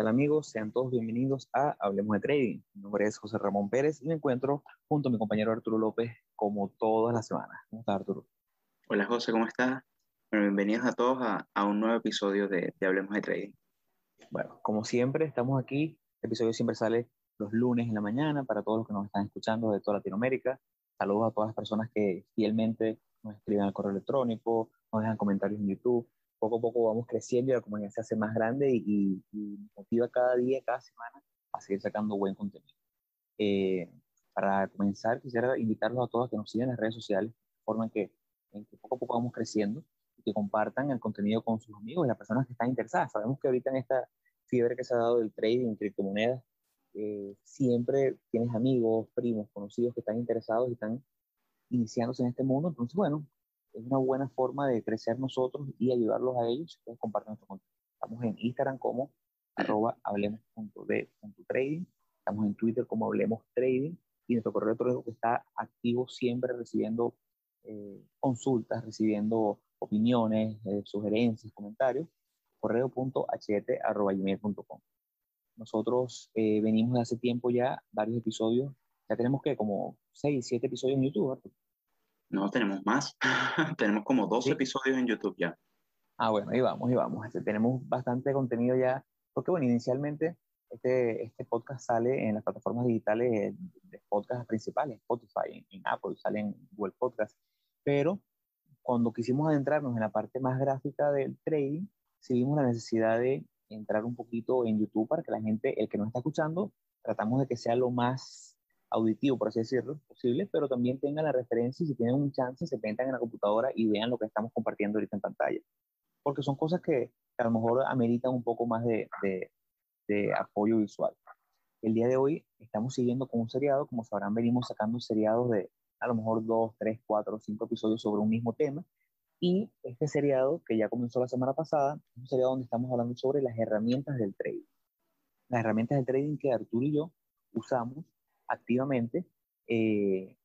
Hola, ¿qué tal amigos? Sean todos bienvenidos a Hablemos de Trading. Mi nombre es José Ramón Pérez y me encuentro junto a mi compañero Arturo López como todas las semanas. ¿Cómo estás, Arturo? Hola, José, ¿cómo estás? Bueno, bienvenidos a todos a, a, un nuevo episodio de, de Hablemos de Trading. Bueno, como siempre, estamos aquí. El episodio siempre sale los lunes en la mañana para todos los que nos están escuchando de toda Latinoamérica. Saludos a todas las personas que fielmente nos escriben al correo electrónico, nos dejan comentarios en YouTube poco a poco vamos creciendo y la comunidad se hace más grande y, y, motiva cada día, cada semana a seguir sacando buen contenido. Eh, para comenzar, quisiera invitarlos a todos a que nos sigan en las redes sociales, de forma en que, en que poco a poco vamos creciendo y que compartan el contenido con sus amigos y las personas que están interesadas. Sabemos que ahorita en esta fiebre que se ha dado del trading en criptomonedas, eh, siempre tienes amigos, primos, conocidos que están interesados y están iniciándose en este mundo. Entonces, bueno, es una buena forma de crecer nosotros y ayudarlos a ellos que comparten nuestro contenido. Estamos en Instagram como arroba hablemos.de.trading, estamos en Twitter como hablemos trading y nuestro correo electrónico está activo siempre recibiendo eh, consultas, recibiendo opiniones, eh, sugerencias, comentarios, correo.ht.gmail.com. Nosotros eh, venimos de hace tiempo ya, varios episodios, ya tenemos que como 6, 7 episodios en YouTube. No, tenemos más. tenemos como dos episodios en YouTube ya. Ah, bueno, ahí vamos, ahí vamos. Este, tenemos bastante contenido ya, porque bueno, inicialmente este, este podcast sale en las plataformas digitales de podcast principales, Spotify, en, Apple, sale en Google Podcast, pero cuando quisimos adentrarnos en la parte más gráfica del trading, sí vimos la necesidad de entrar un poquito en YouTube para que la gente, el que nos está escuchando, tratamos de que sea lo más auditivo, por así decirlo, posible, pero también tengan la referencia y si tienen un chance se metan en la computadora y vean lo que estamos compartiendo ahorita en pantalla. Porque son cosas que, a lo mejor ameritan un poco más de, de, de, apoyo visual. El día de hoy estamos siguiendo con un seriado, como sabrán, venimos sacando seriados de a lo mejor dos, tres, cuatro, cinco episodios sobre un mismo tema. Y este seriado, que ya comenzó la semana pasada, es un seriado donde estamos hablando sobre las herramientas del trading. Las herramientas del trading que Arturo y yo usamos activamente eh,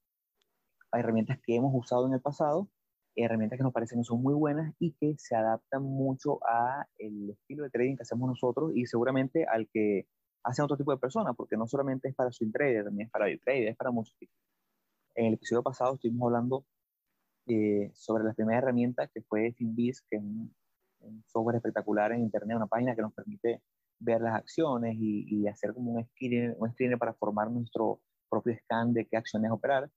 herramientas que hemos usado en el pasado, herramientas que nos parecen que son muy buenas y que se adaptan mucho a el estilo de trading que hacemos nosotros y seguramente al que hacen otro tipo de personas, porque no solamente es para swing trader, también es para day trader, es para muchos tipos. En el episodio pasado estuvimos hablando eh, sobre la primera herramienta que fue Finbiz, que es un, software espectacular en internet, una página que nos permite ver las acciones y, hacer como un screener, un screener para formar nuestro propio scan de qué acciones operar.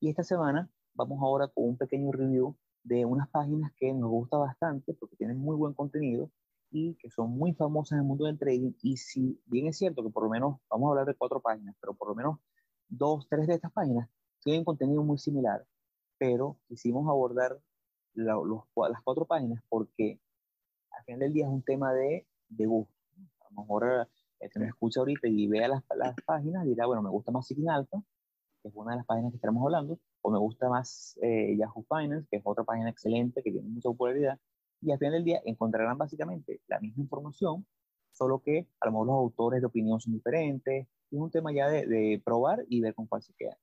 Y esta semana vamos ahora con un pequeño review de unas páginas que nos gusta bastante porque tienen muy buen contenido y que son muy famosas en el mundo del trading. Y si bien es cierto que por lo menos, vamos a hablar de cuatro páginas, pero por lo menos dos, tres de estas páginas tienen contenido muy similar, pero quisimos abordar los, las cuatro páginas porque al final del día es un tema de, de gusto lo mejor que nos escucha ahorita y vea las, las páginas dirá, bueno, me gusta más Seeking Alpha, que es una de las páginas que estaremos hablando, o me gusta más eh, Yahoo Finance, que es otra página excelente que tiene mucha popularidad, y al final del día encontrarán básicamente la misma información, solo que a lo mejor los autores de opinión son diferentes, es un tema ya de, de probar y ver con cuál se queda.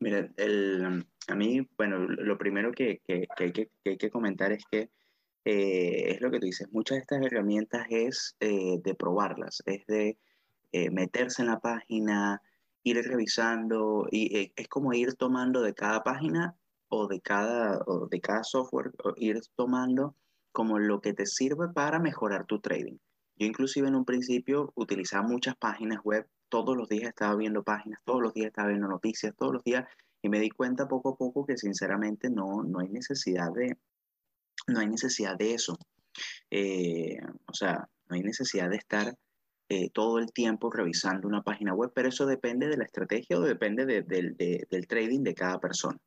Mira, el, a mí, bueno, lo primero que, que, que, hay que, hay que comentar es que eh, es lo que tú dices, muchas de estas herramientas es eh, de probarlas, es de eh, meterse en la página, ir revisando, y es como ir tomando de cada página o de cada, de cada software, ir tomando como lo que te sirve para mejorar tu trading. Yo inclusive en un principio utilizaba muchas páginas web, todos los días estaba viendo páginas, todos los días estaba viendo noticias, todos los días, y me di cuenta poco a poco que sinceramente no, no hay necesidad de, no hay necesidad de eso. Eh, o sea, no hay necesidad de estar eh, todo el tiempo revisando una página web, pero eso depende de la estrategia o depende del trading de cada persona.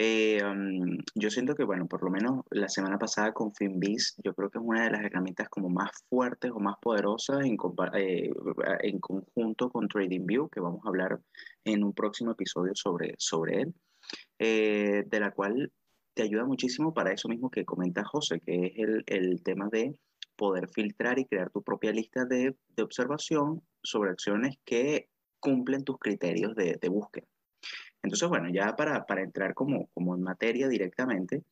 Eh, um, yo siento que, bueno, por lo menos la semana pasada con Finbiz, yo creo que es una de las herramientas como más fuertes o más poderosas en, en conjunto con TradingView, que vamos a hablar en un próximo episodio sobre, sobre él, de la cual te ayuda muchísimo para eso mismo que comenta José, que es el, el tema de poder filtrar y crear tu propia lista de, de observación sobre acciones que cumplen tus criterios de, de búsqueda. Entonces, bueno, ya para, para, entrar como, como en materia directamente.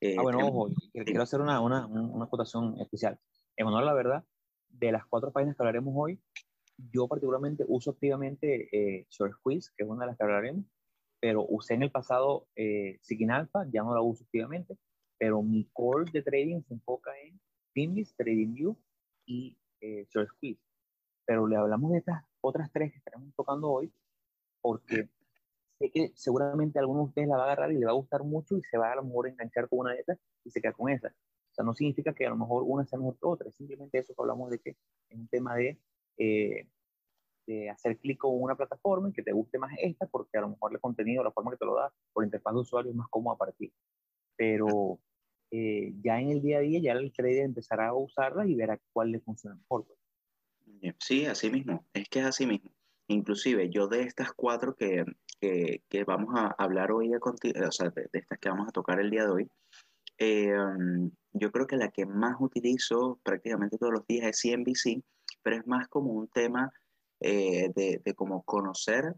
Eh, ah, bueno, ojo, quiero hacer una, una, una acotación especial. En honor a la verdad, de las cuatro páginas que hablaremos hoy, yo particularmente uso activamente eh, Short Squeeze, que es una de las que hablaremos, pero usé en el pasado eh, Alpha, ya no la uso activamente, pero mi core de trading se enfoca en TradingView TradingView y eh, Short Squeeze. Pero le hablamos de estas otras tres que estaremos tocando hoy, porque sé que seguramente alguno de ustedes la va a agarrar y le va a gustar mucho y se va a, lo mejor enganchar con una de estas y se queda con esa. O sea, no significa que a lo mejor una sea mejor que otra, simplemente eso que hablamos de que es un tema de, eh, de hacer clic con una plataforma y que te guste más esta porque a lo mejor el contenido, la forma que te lo da por interfaz de usuario es más cómoda para ti. Pero eh, ya en el día a día ya el trader empezará a usarla y verá cuál le funciona mejor. Pues. Sí, así mismo, es que es así mismo. Inclusive yo de estas cuatro que, que, que vamos a hablar hoy, a o sea, de, estas que vamos a tocar el día de hoy, eh, yo creo que la que más utilizo prácticamente todos los días es CNBC, pero es más como un tema eh, de, de como conocer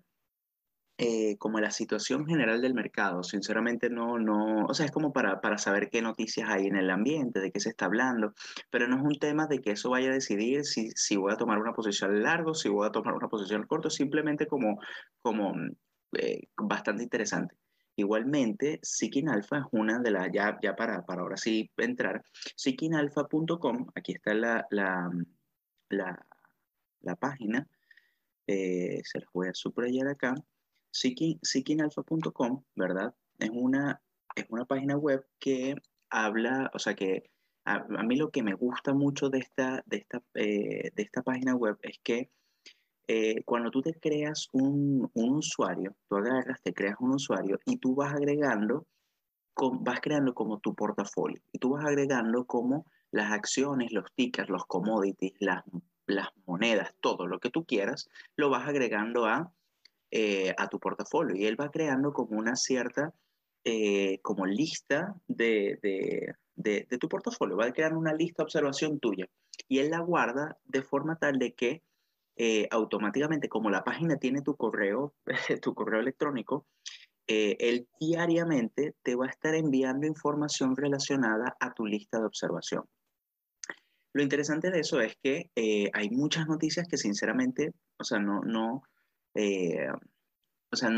eh, como la situación general del mercado. Sinceramente no, no, o sea, es como para, para saber qué noticias hay en el ambiente, de qué se está hablando, pero no es un tema de que eso vaya a decidir si, si voy a tomar una posición largo, si voy a tomar una posición corto, simplemente como, como eh, bastante interesante. Igualmente, Seeking Alpha es una de las, ya, ya para, para ahora sí entrar, seekingalpha.com, aquí está la, la, la, la página, eh, se las voy a subrayar acá, seekingalpha.com, ¿verdad? Es una, es una página web que habla, o sea que a, mí lo que me gusta mucho de esta, de esta, eh, de esta página web es que eh, cuando tú te creas un, un, usuario, tú agarras, te creas un usuario y tú vas agregando, vas creando como tu portafolio y tú vas agregando como las acciones, los tickers, los commodities, las, las monedas, todo lo que tú quieras, lo vas agregando a eh, a tu portafolio. Y él va creando como una cierta eh, como lista de, de, de, tu portafolio, va creando una lista de observación tuya. Y él la guarda de forma tal de que eh, automáticamente, como la página tiene tu correo, tu correo electrónico, él diariamente te va a estar enviando información relacionada a tu lista de observación. Lo interesante de eso es que hay muchas noticias que sinceramente, o sea, no, no, eh, o sea,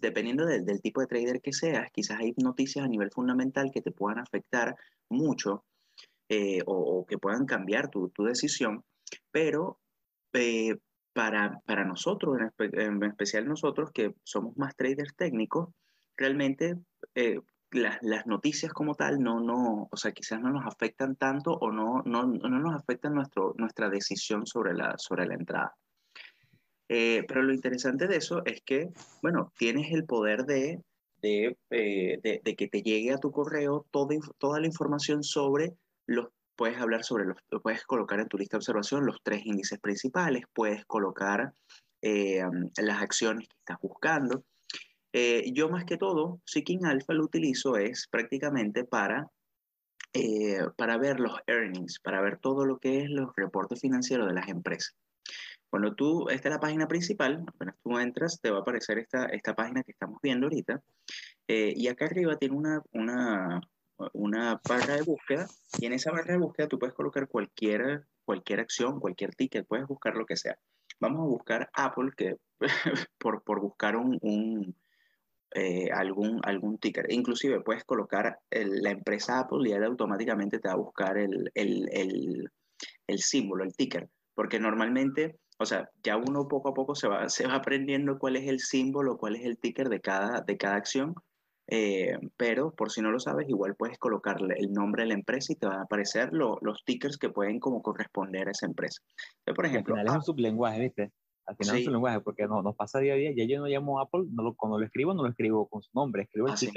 dependiendo del tipo de trader que seas, quizás hay noticias a nivel fundamental que te puedan afectar mucho eh, o, que puedan cambiar tu, tu decisión, pero eh, para, para, nosotros, en, especial nosotros que somos más traders técnicos, realmente las, noticias como tal no, no, o sea, quizás no nos afectan tanto o no, no, no nos afectan nuestro, nuestra decisión sobre la, sobre la entrada. Eh, pero lo interesante de eso es que, bueno, tienes el poder de, de, eh, de, que te llegue a tu correo toda, toda la información sobre los, puedes hablar sobre los, puedes colocar en tu lista de observación los tres índices principales, puedes colocar eh, las acciones que estás buscando. Yo más que todo, Seeking Alpha lo utilizo es prácticamente para, para ver los earnings, para ver todo lo que es los reportes financieros de las empresas. Cuando tú, esta es la página principal, apenas tú entras, te va a aparecer esta, esta página que estamos viendo ahorita. Eh, y acá arriba tiene una, una, una barra de búsqueda. Y en esa barra de búsqueda tú puedes colocar cualquier, cualquier acción, cualquier ticket, puedes buscar lo que sea. Vamos a buscar Apple, que por, por buscar un, un eh, algún, algún ticker. Inclusive puedes colocar la empresa Apple y él automáticamente te va a buscar el, el, el, el símbolo, el ticker. Porque normalmente o sea, ya uno poco a poco se va, se va aprendiendo cuál es el símbolo, cuál es el ticker de cada, de cada acción, eh, pero por si no lo sabes, igual puedes colocarle el nombre de la empresa y te van a aparecer los tickers que pueden como corresponder a esa empresa. por ejemplo, al final es un sublenguaje, ¿viste? Al final es un sublenguaje, porque no, nos pasa día a día, ya yo no llamo Apple, no lo, cuando lo escribo no lo escribo con su nombre, escribo el así,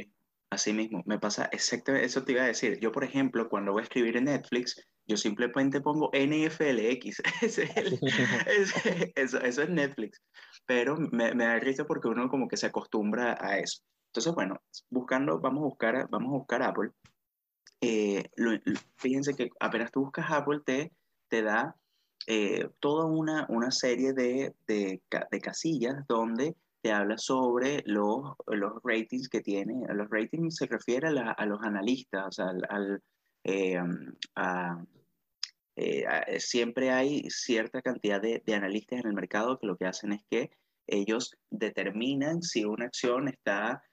Así mismo, me pasa exactamente eso te iba a decir. Yo, por ejemplo, cuando voy a escribir en Netflix, yo simplemente pongo NFLX. eso, es Netflix. Pero me, me, da risa porque uno como que se acostumbra a eso. Entonces, bueno, buscando, vamos a buscar, vamos a buscar Apple. Eh, fíjense que apenas tú buscas Apple, te, te da eh, toda una, una serie de, de, de, casillas donde te habla sobre los, los ratings que tiene. Los ratings se refiere a, a los analistas, al, eh, a, eh, siempre hay cierta cantidad de, de, analistas en el mercado que lo que hacen es que ellos determinan si una acción está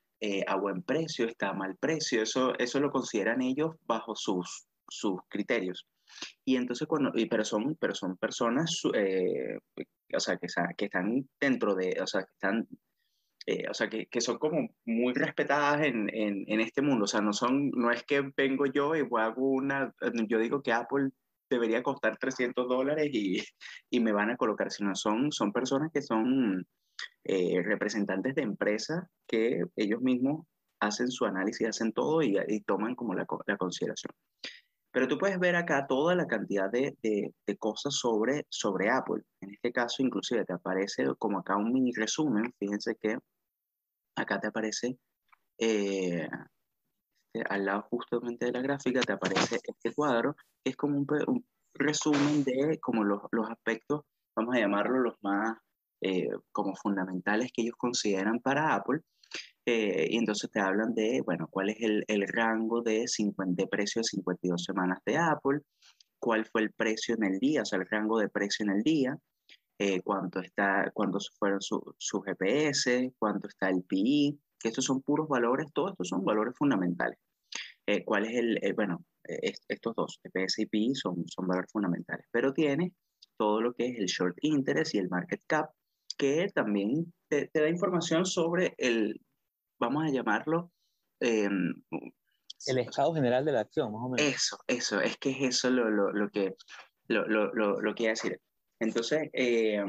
a buen precio, está a mal precio, eso, eso lo consideran ellos bajo sus, sus criterios. Y entonces, cuando, y, pero, son, pero son personas, eh, o sea, que, que, están dentro de, o sea, que están, eh, o sea, que, que, son como muy respetadas en, en, en, este mundo. O sea, no, son, no es que vengo yo y hago una, yo digo que Apple debería costar 300 dólares y, y me van a colocar, sino son, son personas que son eh, representantes de empresas que ellos mismos hacen su análisis, hacen todo y, y toman como la, la, consideración. Pero tú puedes ver acá toda la cantidad de, de, de, cosas sobre, sobre Apple. En este caso, inclusive te aparece como acá un mini resumen. Fíjense que acá te aparece, eh, este, al lado justamente de la gráfica, te aparece este cuadro, que es como un, un resumen de como los, los aspectos, vamos a llamarlo los más eh, como fundamentales que ellos consideran para Apple. Eh, y entonces te hablan de, bueno, cuál es el, el rango de, 50, de precio de 52 semanas de Apple, cuál fue el precio en el día, o sea, el rango de precio en el día, eh, cuánto está, cuántos fueron su, su, GPS, cuánto está el PI, que estos son puros valores, todos estos son valores fundamentales. Eh, ¿Cuál es el, eh, bueno, estos dos, GPS y PI son, son valores fundamentales, pero tiene todo lo que es el short interest y el market cap, que también te, te da información sobre el, vamos a llamarlo... Eh, el estado general de la acción, más o menos. Eso, eso, es que es eso lo, lo, lo que, lo, lo, lo, que decir. Entonces, eh,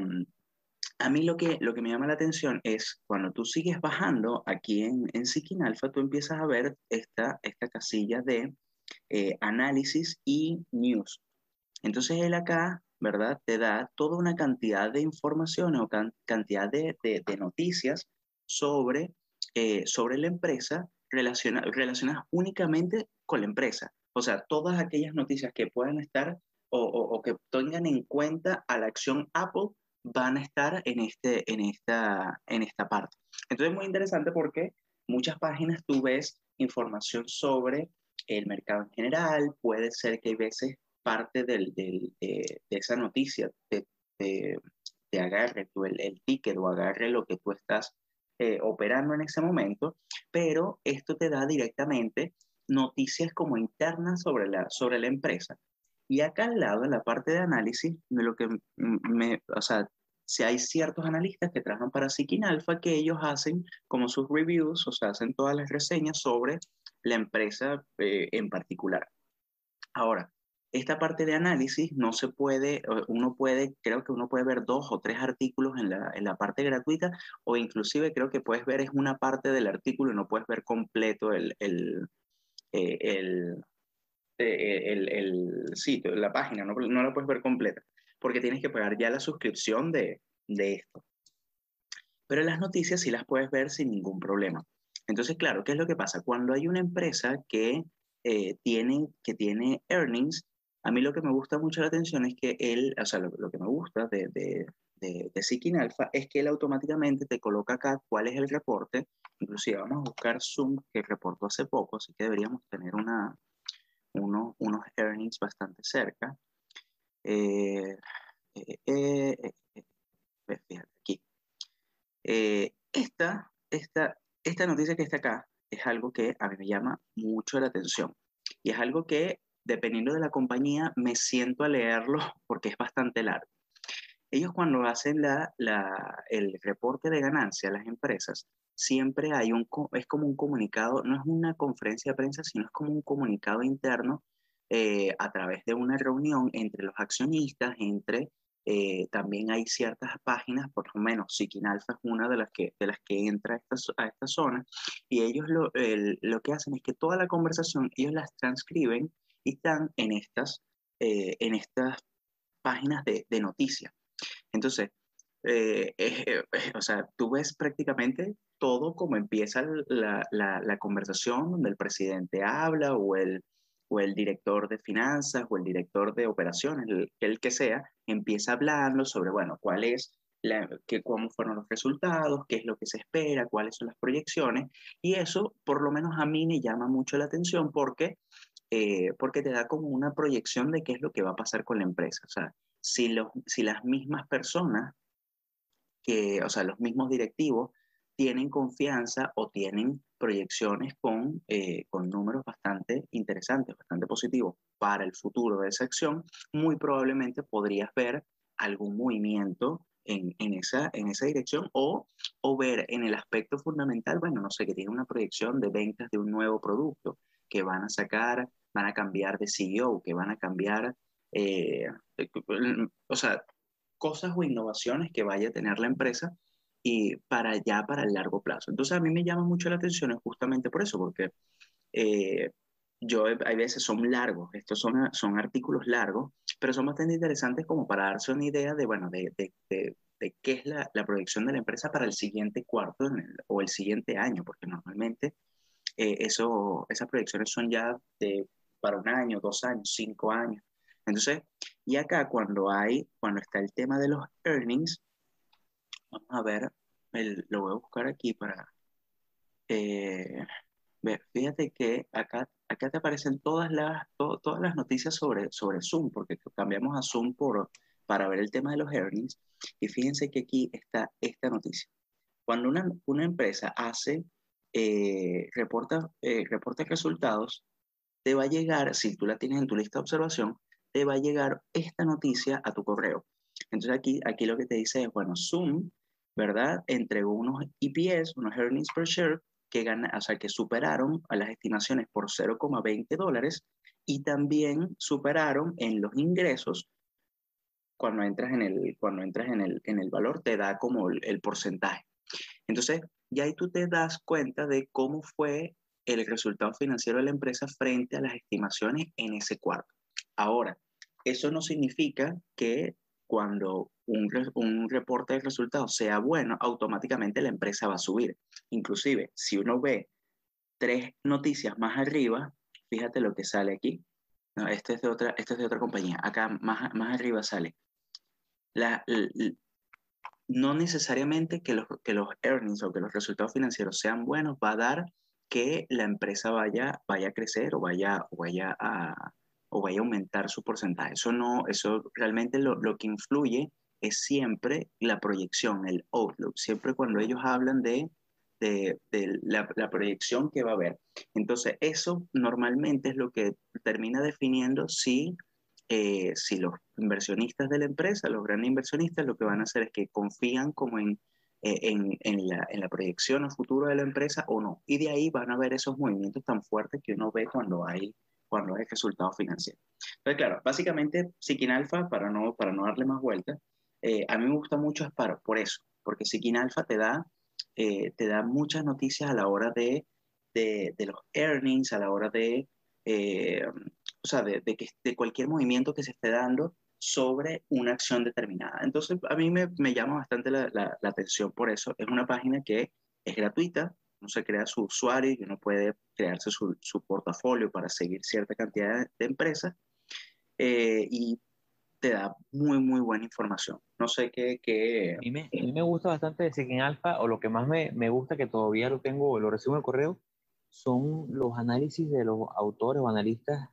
a mí lo que, lo que me llama la atención es cuando tú sigues bajando aquí en, en Seeking Alpha, tú empiezas a ver esta, esta casilla de eh, análisis y news. Entonces él acá ¿verdad? Te da toda una cantidad de informaciones o can cantidad de, de, de, noticias sobre, eh, sobre la empresa relaciona relacionadas únicamente con la empresa. O sea, todas aquellas noticias que puedan estar o, o, o, que tengan en cuenta a la acción Apple van a estar en, este, en, esta, en esta parte. Entonces es muy interesante porque muchas páginas tú ves información sobre el mercado en general, puede ser que hay veces parte del, de, de, esa noticia te, te, agarre el, el, ticket o agarre lo que tú estás eh, operando en ese momento, pero esto te da directamente noticias como internas sobre la, sobre la empresa. Y acá al lado, en la parte de análisis, de lo que me, o sea, si hay ciertos analistas que trabajan para Seeking Alpha que ellos hacen como sus reviews, o sea, hacen todas las reseñas sobre la empresa eh, en particular. Ahora, esta parte de análisis no se puede, uno puede, creo que uno puede ver dos o tres artículos en la, en la parte gratuita o inclusive creo que puedes ver es una parte del artículo y no puedes ver completo el, el, eh, eh, el, el, sitio, la página, no, no la puedes ver completa porque tienes que pagar ya la suscripción de, de esto. Pero las noticias sí las puedes ver sin ningún problema. Entonces, claro, ¿qué es lo que pasa? Cuando hay una empresa que, eh, tiene, que tiene earnings, a mí lo que me gusta mucho la atención es que él, o sea, lo, lo que me gusta de, de, de, de Alpha es que él automáticamente te coloca acá cuál es el reporte. Inclusive vamos a buscar Zoom, que reportó hace poco, así que deberíamos tener una, uno, unos earnings bastante cerca. Eh, eh, eh, eh fíjate aquí. Eh, esta, esta, esta noticia que está acá es algo que a mí me llama mucho la atención. Y es algo que dependiendo de la compañía, me siento a leerlo porque es bastante largo. Ellos cuando hacen la, el reporte de ganancia a las empresas, siempre hay un, es como un comunicado, no es una conferencia de prensa, sino es como un comunicado interno eh, a través de una reunión entre los accionistas, entre eh, también hay ciertas páginas, por lo menos Seeking Alpha es una de las que, de las que entra a esta, zona, y ellos lo, lo que hacen es que toda la conversación ellos las transcriben y están en estas, eh, en estas páginas de, de noticias. Entonces, eh, eh, o sea, tú ves prácticamente todo como empieza la, la, la, conversación donde el presidente habla o el, o el director de finanzas o el director de operaciones, el, el que sea, empieza hablando sobre, bueno, cuál es la, que, cómo fueron los resultados, qué es lo que se espera, cuáles son las proyecciones, y eso por lo menos a mí me llama mucho la atención porque eh, porque te da como una proyección de qué es lo que va a pasar con la empresa. O sea, si, los, si las mismas personas, que, o sea, los mismos directivos, tienen confianza o tienen proyecciones con, eh, con números bastante interesantes, bastante positivos para el futuro de esa acción, muy probablemente podrías ver algún movimiento en, en, esa, en esa dirección o, o ver en el aspecto fundamental, bueno, no sé, que tiene una proyección de ventas de un nuevo producto, que van a sacar, van a cambiar de CEO, que van a cambiar, eh, o sea, cosas o innovaciones que vaya a tener la empresa y para ya para el largo plazo. Entonces a mí me llama mucho la atención justamente por eso, porque eh, yo hay veces son largos, estos son, son artículos largos, pero son bastante interesantes como para darse una idea de, bueno, de, de, qué es la, la, proyección de la empresa para el siguiente cuarto o el siguiente año, porque normalmente eh, eso, esas proyecciones son ya de, para un año, dos años, cinco años. Entonces, y acá cuando hay, cuando está el tema de los earnings, vamos a ver, el, lo voy a buscar aquí para... Eh, fíjate que acá, acá te aparecen todas las, todas las noticias sobre, sobre Zoom, porque cambiamos a Zoom por, para ver el tema de los earnings. Y fíjense que aquí está esta noticia. Cuando una, una empresa hace, eh, reporta, eh, reporta resultados, te va a llegar, si tú la tienes en tu lista de observación, te va a llegar esta noticia a tu correo. Entonces aquí, aquí lo que te dice es, bueno, Zoom, ¿verdad? Entregó unos EPS, unos earnings per share, que, gana, o sea, que superaron a las estimaciones por 0,20 dólares y también superaron en los ingresos. Cuando entras en el, cuando entras en el, en el valor, te da como el, el porcentaje. Entonces, ya ahí tú te das cuenta de cómo fue el resultado financiero de la empresa frente a las estimaciones en ese cuarto. Ahora, eso no significa que cuando un, un, reporte de resultados sea bueno, automáticamente la empresa va a subir. Inclusive, si uno ve tres noticias más arriba, fíjate lo que sale aquí. No, este, es de otra, este es de otra compañía. Acá más, más arriba sale. La, la, no necesariamente que los, que los earnings o que los resultados financieros sean buenos va a dar que la empresa vaya, vaya a crecer o vaya, vaya a, o vaya a aumentar su porcentaje. Eso no, eso realmente lo, lo que influye es siempre la proyección, el outlook, siempre cuando ellos hablan de, de, la, la, proyección que va a haber. Entonces, eso normalmente es lo que termina definiendo si, eh, si los inversionistas de la empresa, los grandes inversionistas, lo que van a hacer es que confían como en, en, en, la, en la proyección a futuro de la empresa o no. Y de ahí van a ver esos movimientos tan fuertes que uno ve cuando hay cuando es resultado financiero. Entonces, claro, básicamente Sikin Alpha, para no, para no darle más vueltas, eh, a mí me gusta mucho es para, por eso, porque Sikin Alpha te da, eh, te da muchas noticias a la hora de, de, de los earnings, a la hora de, eh, o sea, de, de, que, de cualquier movimiento que se esté dando sobre una acción determinada. Entonces, a mí me, me llama bastante la, la, atención por eso. Es una página que es gratuita, uno se crea su usuario y uno puede crearse su, su portafolio para seguir cierta cantidad de, empresas eh, y te da muy, muy buena información. No sé qué... qué... A, mí me, gusta bastante de Seeking Alpha, o lo que más me, me gusta, que todavía lo tengo, lo recibo en el correo, son los análisis de los autores o analistas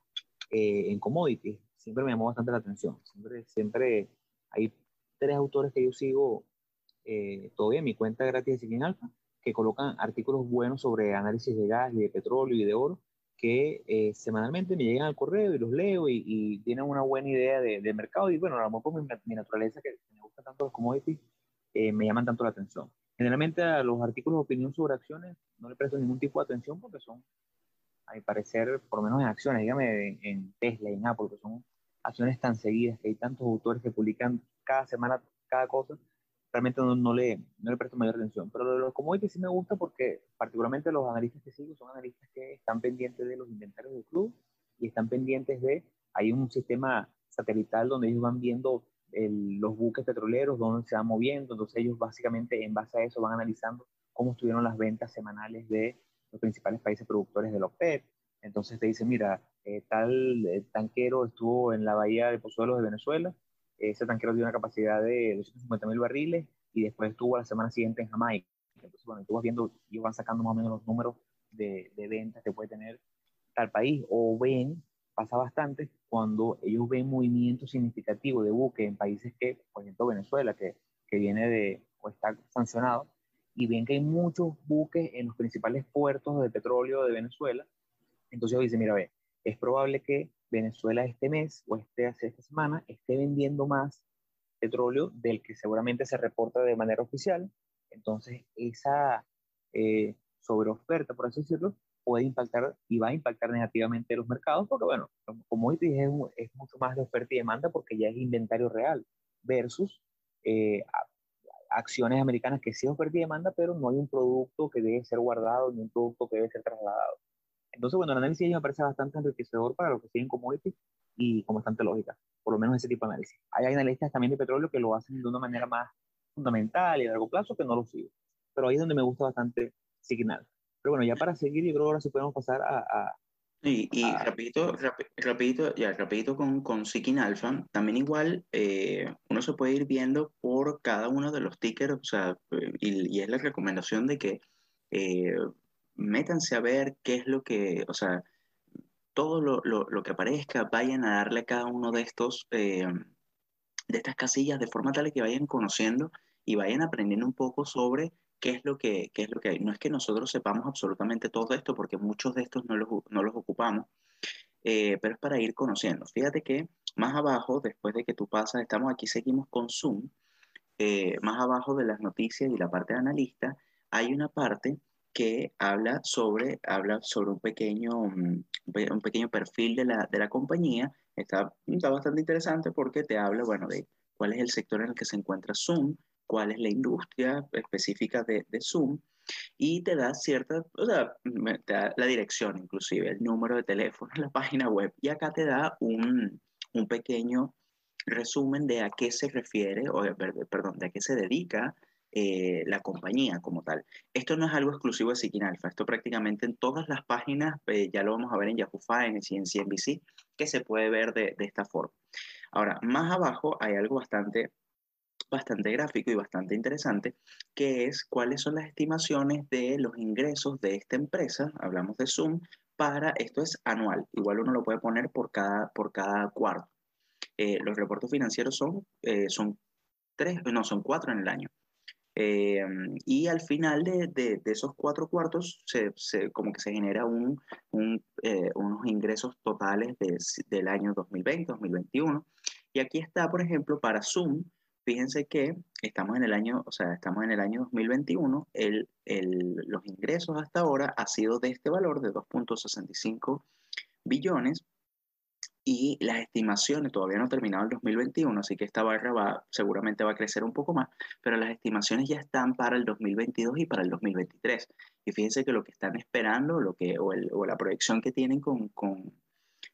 eh, en commodities. Siempre me llamó bastante la atención. Siempre, siempre hay tres autores que yo sigo eh, todavía en mi cuenta gratis de Seeking Alpha que colocan artículos buenos sobre análisis de gas y de petróleo y de oro, que eh, semanalmente me llegan al correo y los leo y, y tienen una buena idea de, de, mercado. Y bueno, a lo mejor mi, mi naturaleza, que me gustan tanto los commodities, eh, me llaman tanto la atención. Generalmente a los artículos de opinión sobre acciones no le presto ningún tipo de atención porque son, a mi parecer, por lo menos en acciones, dígame en Tesla y en Apple, que son acciones tan seguidas, que hay tantos autores que publican cada semana cada cosa, realmente no, no, le, no le presto mayor atención. Pero de los commodities sí me gusta porque particularmente los analistas que sigo son analistas que están pendientes de los inventarios del club y están pendientes de, hay un sistema satelital donde ellos van viendo el, los buques petroleros, dónde se van moviendo, entonces ellos básicamente en base a eso van analizando cómo estuvieron las ventas semanales de los principales países productores de los PEP. Entonces te dicen, mira, eh, tal eh, tanquero estuvo en la bahía de Pozuelos de Venezuela, ese tanquero tiene una capacidad de 250 mil barriles y después estuvo la semana siguiente en Jamaica. Entonces, bueno, tú vas viendo, ellos van sacando más o menos los números de, ventas que puede tener tal país o ven, pasa bastante, cuando ellos ven movimiento significativo de buques en países que, por ejemplo, Venezuela, que, que viene de o está sancionado, y ven que hay muchos buques en los principales puertos de petróleo de Venezuela, entonces dice, mira, ve, es probable que Venezuela este mes o este, esta semana esté vendiendo más petróleo del que seguramente se reporta de manera oficial. Entonces, esa eh, sobreoferta, por así decirlo, puede impactar y va a impactar negativamente los mercados, porque bueno, como es, es mucho más de oferta y demanda porque ya es inventario real versus eh, acciones americanas que sí es oferta y demanda, pero no hay un producto que debe ser guardado ni un producto que debe ser trasladado. Entonces, bueno, el análisis me parece bastante enriquecedor para los que siguen commodities y con bastante lógica, por lo menos ese tipo de análisis. Hay analistas también de petróleo que lo hacen de una manera más fundamental y a largo plazo que no lo siguen, pero ahí es donde me gusta bastante Signal. Pero bueno, ya para seguir, yo creo ahora sí podemos pasar a... a y, y rapidito, rapidito, ya, rapidito con, con Seeking Alpha, también igual eh, uno se puede ir viendo por cada uno de los tickers, o sea, y, y es la recomendación de que eh, métanse a ver qué es lo que, o sea, todo lo, lo, lo que aparezca, vayan a darle a cada uno de estos, eh, de estas casillas de forma tal que vayan conociendo y vayan aprendiendo un poco sobre qué es lo que, qué es lo que hay. No es que nosotros sepamos absolutamente todo esto, porque muchos de estos no los, no los ocupamos, eh, pero es para ir conociendo. Fíjate que más abajo, después de que tú pasas, estamos aquí, seguimos con Zoom, eh, más abajo de las noticias y la parte de analista, hay una parte que habla sobre, habla sobre un, pequeño, mm, un pequeño perfil de la, de la compañía. Está, está bastante interesante porque te habla, bueno, de cuál es el sector en el que se encuentra Zoom, cuál es la industria específica de, de Zoom y te da cierta, o sea, te da la dirección inclusive, el número de teléfono, la página web y acá te da un, un pequeño resumen de a qué se refiere, o perdón, de a qué se dedica eh, la compañía como tal. Esto no es algo exclusivo de Seeking Alpha, esto prácticamente en todas las páginas, eh, ya lo vamos a ver en Yahoo Finance y en CNBC, que se puede ver de, de, esta forma. Ahora, más abajo hay algo bastante, bastante gráfico y bastante interesante, que es cuáles son las estimaciones de los ingresos de esta empresa, hablamos de Zoom, para, esto es anual, igual uno lo puede poner por cada, por cada cuarto. Eh, los reportes financieros son, son tres, no, son cuatro en el año. Eh, y al final de, de, de, esos cuatro cuartos, se, se, como que se genera un, un, eh, unos ingresos totales de, del año 2020, 2021. Y aquí está, por ejemplo, para Zoom, fíjense que estamos en el año, o sea, estamos en el año 2021, el, el, los ingresos hasta ahora ha sido de este valor de 2.65 billones y las estimaciones, todavía no ha terminado el 2021, así que esta barra va, seguramente va a crecer un poco más, pero las estimaciones ya están para el 2022 y para el 2023. Y fíjense que lo que están esperando lo que, o, el, o la proyección que tienen con, con,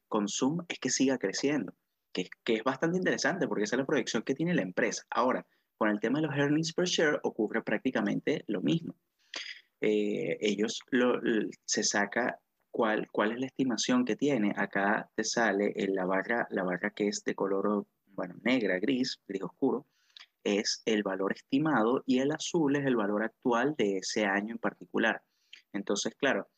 con, Zoom es que siga creciendo, que, que es bastante interesante porque esa es la proyección que tiene la empresa. Ahora, con el tema de los earnings per share ocurre prácticamente lo mismo. Eh, ellos lo, se saca cuál, cuál es la estimación que tiene. Acá te sale en la barra, la barra que es de color bueno, negra, gris, gris oscuro, es el valor estimado y el azul es el valor actual de ese año en particular. Entonces, claro,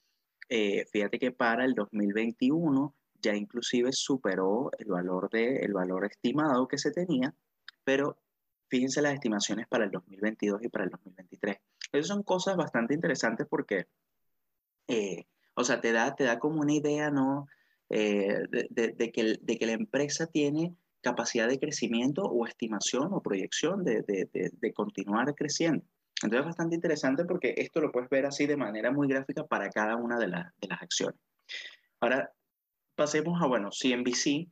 eh, fíjate que para el 2021 ya inclusive superó el valor, de, el valor estimado que se tenía, pero fíjense las estimaciones para el 2022 y para el 2023. Esas son cosas bastante interesantes porque eh, o sea, te da, te da como una idea, ¿no? Eh, de, de, de, que, de que la empresa tiene capacidad de crecimiento o estimación o proyección de, continuar creciendo. Entonces es bastante interesante porque esto lo puedes ver así de manera muy gráfica para cada una de, la, las acciones. Ahora pasemos a, bueno, CNBC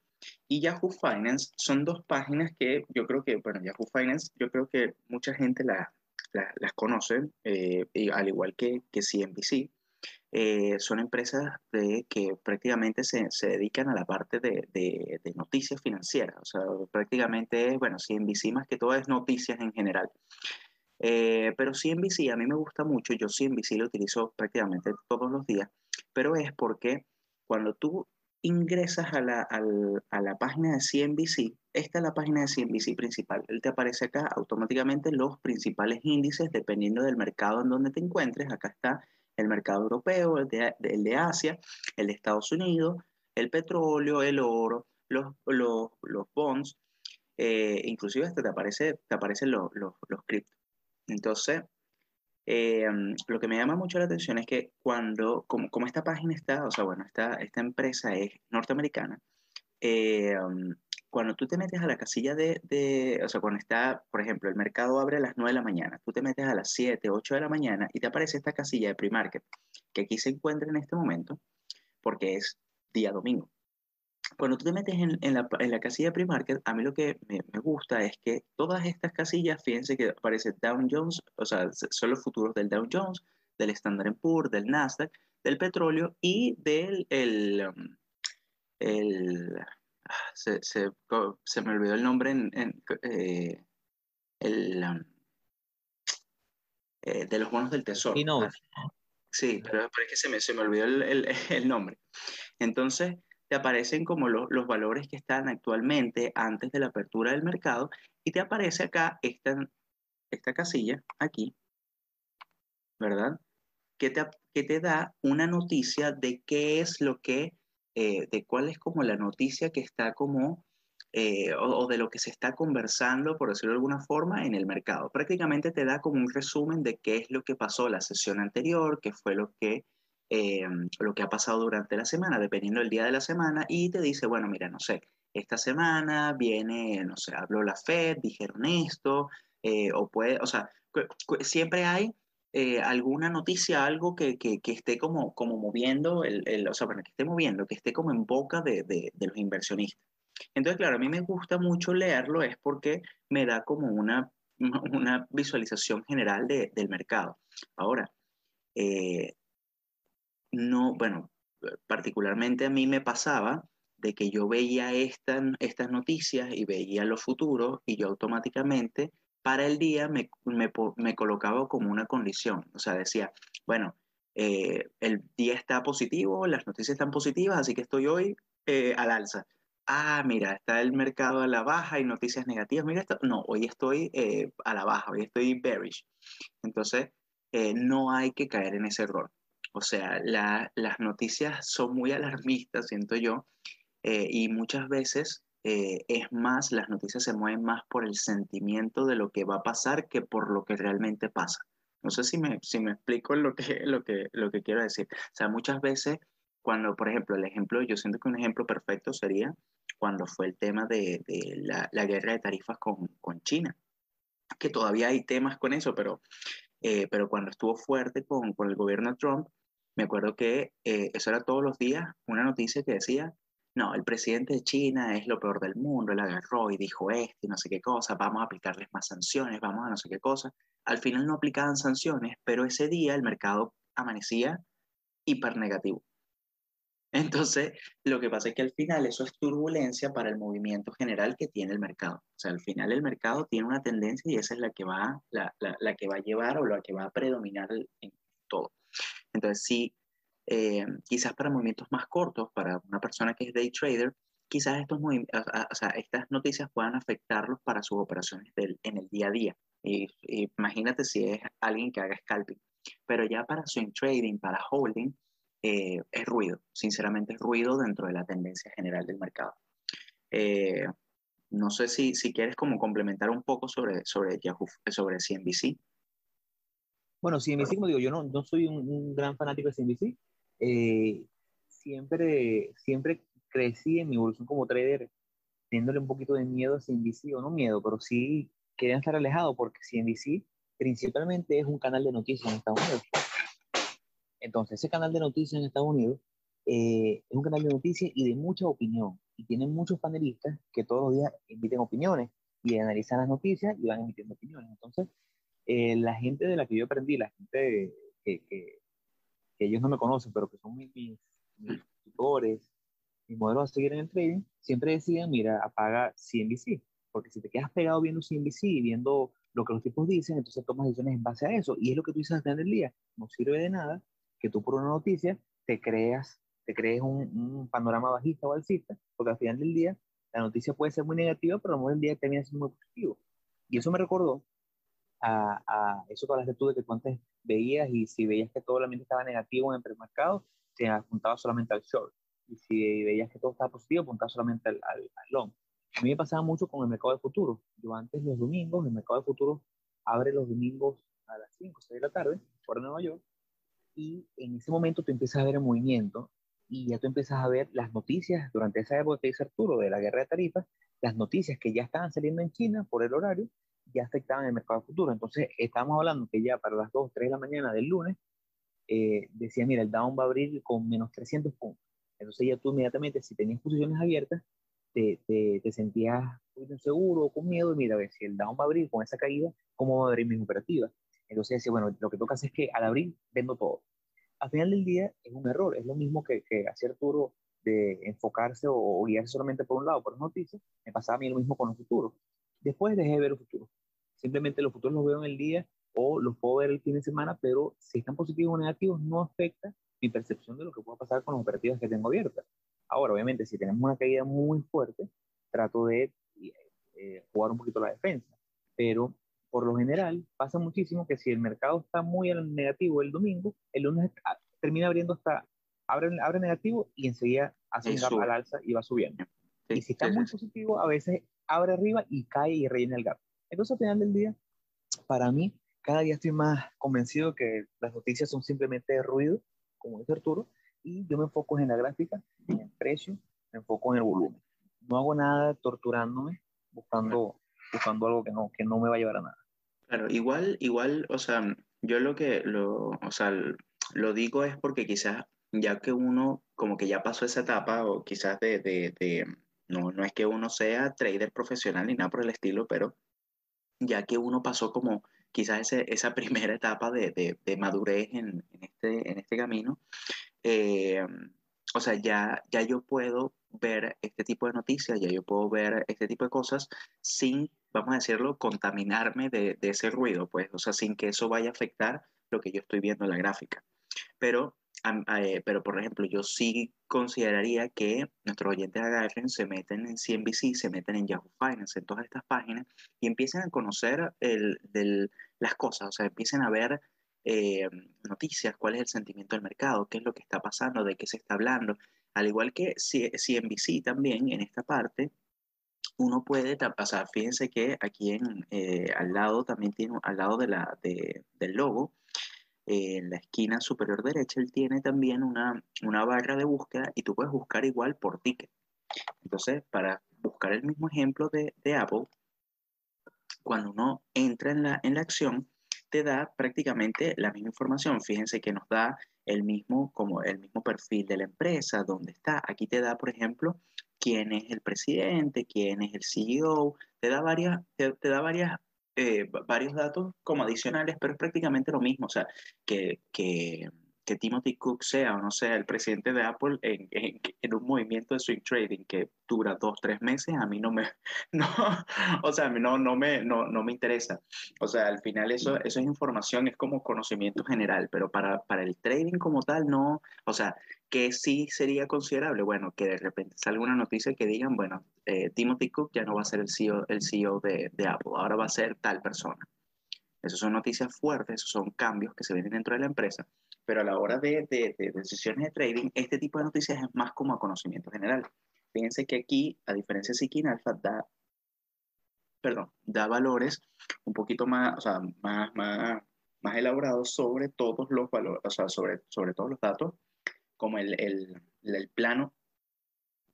y Yahoo Finance son dos páginas que yo creo que, bueno, Yahoo Finance, yo creo que mucha gente la, la, las conoce, eh, al igual que, que CNBC. Eh, son empresas que prácticamente se, dedican a la parte de, noticias financieras. O sea, prácticamente, bueno, CNBC más que todo es noticias en general. Eh, pero CNBC a mí me gusta mucho, yo CNBC lo utilizo prácticamente todos los días, pero es porque cuando tú ingresas a la, a la página de CNBC, esta es la página de CNBC principal. Él te aparece acá automáticamente los principales índices dependiendo del mercado en donde te encuentres. Acá está el mercado europeo, el de, el de Asia, el de Estados Unidos, el petróleo, el oro, los, los, los bonds, eh, inclusive hasta te, aparece, te aparecen los, los, los criptos. Entonces, eh, lo que me llama mucho la atención es que cuando, como, como, esta página está, o sea, bueno, esta, esta empresa es norteamericana, eh, cuando tú te metes a la casilla de, de, o sea, cuando está, por ejemplo, el mercado abre a las 9 de la mañana, tú te metes a las 7, 8 de la mañana y te aparece esta casilla de pre-market, que aquí se encuentra en este momento, porque es día domingo. Cuando tú te metes en, en, la, en la, casilla de pre-market, a mí lo que me, gusta es que todas estas casillas, fíjense que aparece Dow Jones, o sea, son los futuros del Dow Jones, del Standard Poor's, del Nasdaq, del petróleo y del el, um, se, se, se, me olvidó el nombre en, en eh, el um, eh, de los bonos del tesoro. Y no. Sí, pero, pero es que se me, se me olvidó el, el, el nombre. Entonces, te aparecen como lo, los valores que están actualmente antes de la apertura del mercado y te aparece acá esta, esta casilla, aquí, ¿verdad? Que te, que te da una noticia de qué es lo que, eh, de cuál es como la noticia que está como, eh, o, de lo que se está conversando, por decirlo de alguna forma, en el mercado. Prácticamente te da como un resumen de qué es lo que pasó la sesión anterior, qué fue lo que eh, lo que ha pasado durante la semana, dependiendo del día de la semana, y te dice, bueno, mira, no sé, esta semana viene, no sé, habló la Fed, dijeron esto, eh, o puede, o sea, siempre hay eh, alguna noticia, algo que, que, que, esté como, como moviendo, el, el, o sea, bueno, que esté moviendo, que esté como en boca de, de, de, los inversionistas. Entonces, claro, a mí me gusta mucho leerlo, es porque me da como una, una visualización general de, del mercado. Ahora, eh, no, bueno, particularmente a mí me pasaba de que yo veía esta, estas noticias y veía los futuros y yo automáticamente para el día me, me, colocaba como una condición. O sea, decía, bueno, eh, el día está positivo, las noticias están positivas, así que estoy hoy eh, al alza. Ah, mira, está el mercado a la baja y noticias negativas. Mira, esto, no, hoy estoy eh, a la baja, hoy estoy bearish. Entonces, no hay que caer en ese error. O sea, la, las noticias son muy alarmistas, siento yo, y muchas veces eh, es más, las noticias se mueven más por el sentimiento de lo que va a pasar que por lo que realmente pasa. No sé si me, si me explico lo que, lo, que, lo que quiero decir. O sea, muchas veces cuando, por ejemplo, el ejemplo, yo siento que un ejemplo perfecto sería cuando fue el tema de, de la, la, guerra de tarifas con, con China, que todavía hay temas con eso, pero, eh, pero cuando estuvo fuerte con, con el gobierno Trump, me acuerdo que eh, eso era todos los días una noticia que decía, no, el presidente de China es lo peor del mundo, él agarró y dijo esto y no sé qué cosa, vamos a aplicarles más sanciones, vamos a no sé qué cosa. Al final no aplicaban sanciones, pero ese día el mercado amanecía hiper negativo. Entonces, lo que pasa es que al final eso es turbulencia para el movimiento general que tiene el mercado. O sea, al final el mercado tiene una tendencia y esa es la que va, la, la, la que va a llevar o la que va a predominar en todo. Entonces, sí, eh, quizás para movimientos más cortos, para una persona que es day trader, quizás estos o sea, estas noticias puedan afectarlos para sus operaciones del, en el día a día. Y, imagínate si es alguien que haga scalping. Pero ya para swing trading, para holding, eh, es ruido. Sinceramente es ruido dentro de la tendencia general del mercado. Eh, no sé si, si quieres como complementar un poco sobre, sobre Yahoo, sobre CNBC. Bueno, CNBC, como digo, yo no, no soy un, un, gran fanático de CNBC. Eh, siempre, siempre crecí en mi evolución como trader teniéndole un poquito de miedo a CNBC, o no miedo, pero sí querían estar alejado porque CNBC principalmente es un canal de noticias en Estados Unidos. Entonces, ese canal de noticias en Estados Unidos eh, es un canal de noticias y de mucha opinión. Y tienen muchos panelistas que todos los días emiten opiniones y analizan las noticias y van emitiendo opiniones. Entonces, eh, la gente de la que yo aprendí, la gente que, que, que ellos no me conocen, pero que son mis, mis, mis tutores, mis modelos a seguir en el trading, siempre decían, mira, apaga CNBC, porque si te quedas pegado viendo CNBC y viendo lo que los tipos dicen, entonces tomas decisiones en base a eso, y es lo que tú dices al final del día, no sirve de nada que tú por una noticia te creas, te crees un, un panorama bajista o alcista, porque al final del día la noticia puede ser muy negativa, pero a lo mejor el día termina siendo muy positivo. Y eso me recordó a, a eso que hablaste tú de que tú antes veías y si veías que todo el ambiente estaba negativo en el premercado, te apuntaba solamente al short. Y si veías que todo estaba positivo, apuntaba solamente al, al, long. A mí me pasaba mucho con el mercado de futuros. Yo antes los domingos, el mercado de futuros abre los domingos a las 5 o 6 de la tarde, por Nueva York, y en ese momento tú empiezas a ver el movimiento y ya tú empiezas a ver las noticias durante esa época que dice Arturo de la guerra de tarifas, las noticias que ya estaban saliendo en China por el horario, ya afectaban el mercado futuro. Entonces, estamos hablando que ya para las 2, 3 de la mañana del lunes, eh, decía, mira, el Dow va a abrir con menos 300 puntos. Entonces ya tú inmediatamente, si tenías posiciones abiertas, te, te, sentías muy inseguro con miedo, y mira, a ver, si el Dow va a abrir con esa caída, ¿cómo va a abrir mis operativas? Entonces decía, bueno, lo que toca hacer es que al abrir vendo todo. Al final del día es un error, es lo mismo que, que hacía Arturo de enfocarse o, o, guiarse solamente por un lado, por las noticias, me pasaba a mí lo mismo con los futuros. Después dejé de ver los futuros. Simplemente los futuros los veo en el día o los puedo ver el fin de semana, pero si están positivos o negativos no afecta mi percepción de lo que pueda pasar con las operativas que tengo abiertas. Ahora, obviamente, si tenemos una caída muy fuerte, trato de eh, jugar un poquito la defensa, pero por lo general pasa muchísimo que si el mercado está muy negativo el domingo, el lunes termina abriendo hasta, abre, abre negativo y enseguida hace un al alza y va subiendo. y si está muy positivo, a veces abre arriba y cae y rellena el gap. Entonces, al final del día, para mí, cada día estoy más convencido que las noticias son simplemente ruido, como dice Arturo, y yo me enfoco en la gráfica, en el precio, me enfoco en el volumen. No hago nada torturándome, buscando, buscando algo que no, que no me va a llevar a nada. Claro, igual, igual, o sea, yo lo que, lo, o sea, lo digo es porque quizás ya que uno como que ya pasó esa etapa o quizás de, de, de no, no es que uno sea trader profesional ni nada por el estilo, pero ya que uno pasó como quizás ese, esa primera etapa de, de, madurez en, en, este, en este camino, eh, o sea, ya, ya yo puedo ver este tipo de noticias, ya yo puedo ver este tipo de cosas sin, vamos a decirlo, contaminarme de, de ese ruido, pues, o sea, sin que eso vaya a afectar lo que yo estoy viendo en la gráfica. Pero eh, pero, por ejemplo, yo sí consideraría que nuestros oyentes agarren, se meten en CNBC, se meten en Yahoo Finance, en todas estas páginas, y empiecen a conocer el, del, las cosas, o sea, empiecen a ver eh, noticias, cuál es el sentimiento del mercado, qué es lo que está pasando, de qué se está hablando. Al igual que CNBC también, en esta parte, uno puede, o fíjense que aquí en, eh, al lado también tiene, al lado de la, de, del logo, en la esquina superior derecha, él tiene también una, una barra de búsqueda y tú puedes buscar igual por ticket. Entonces, para buscar el mismo ejemplo de, de Apple, cuando uno entra en la, en la acción, te da prácticamente la misma información. Fíjense que nos da el mismo, como el mismo perfil de la empresa, dónde está. Aquí te da, por ejemplo, quién es el presidente, quién es el CEO, te da varias, te da varias eh, varios datos como adicionales, pero es prácticamente lo mismo, o sea, que, que, que Timothy Cook sea o no sea el presidente de Apple en, en, en, un movimiento de swing trading que dura dos, tres meses, a mí no me, no, o sea, no, no, me, no, no me interesa. O sea, al final eso, eso es información, es como conocimiento general, pero para, para el trading como tal, no, o sea, que sí sería considerable, bueno, que de repente salga una noticia que digan, bueno, eh, Timothy Cook ya no va a ser el CEO, el CEO de, de, Apple, ahora va a ser tal persona. Esas son noticias fuertes, esos son cambios que se vienen dentro de la empresa, pero a la hora de, de, de decisiones de trading, este tipo de noticias es más como a conocimiento general. Fíjense que aquí, a diferencia de Sikin Alpha, da, perdón, da valores un poquito más, o sea, más, más, más elaborados sobre todos los valores, o sea, sobre, sobre todos los datos como el, el, el plano,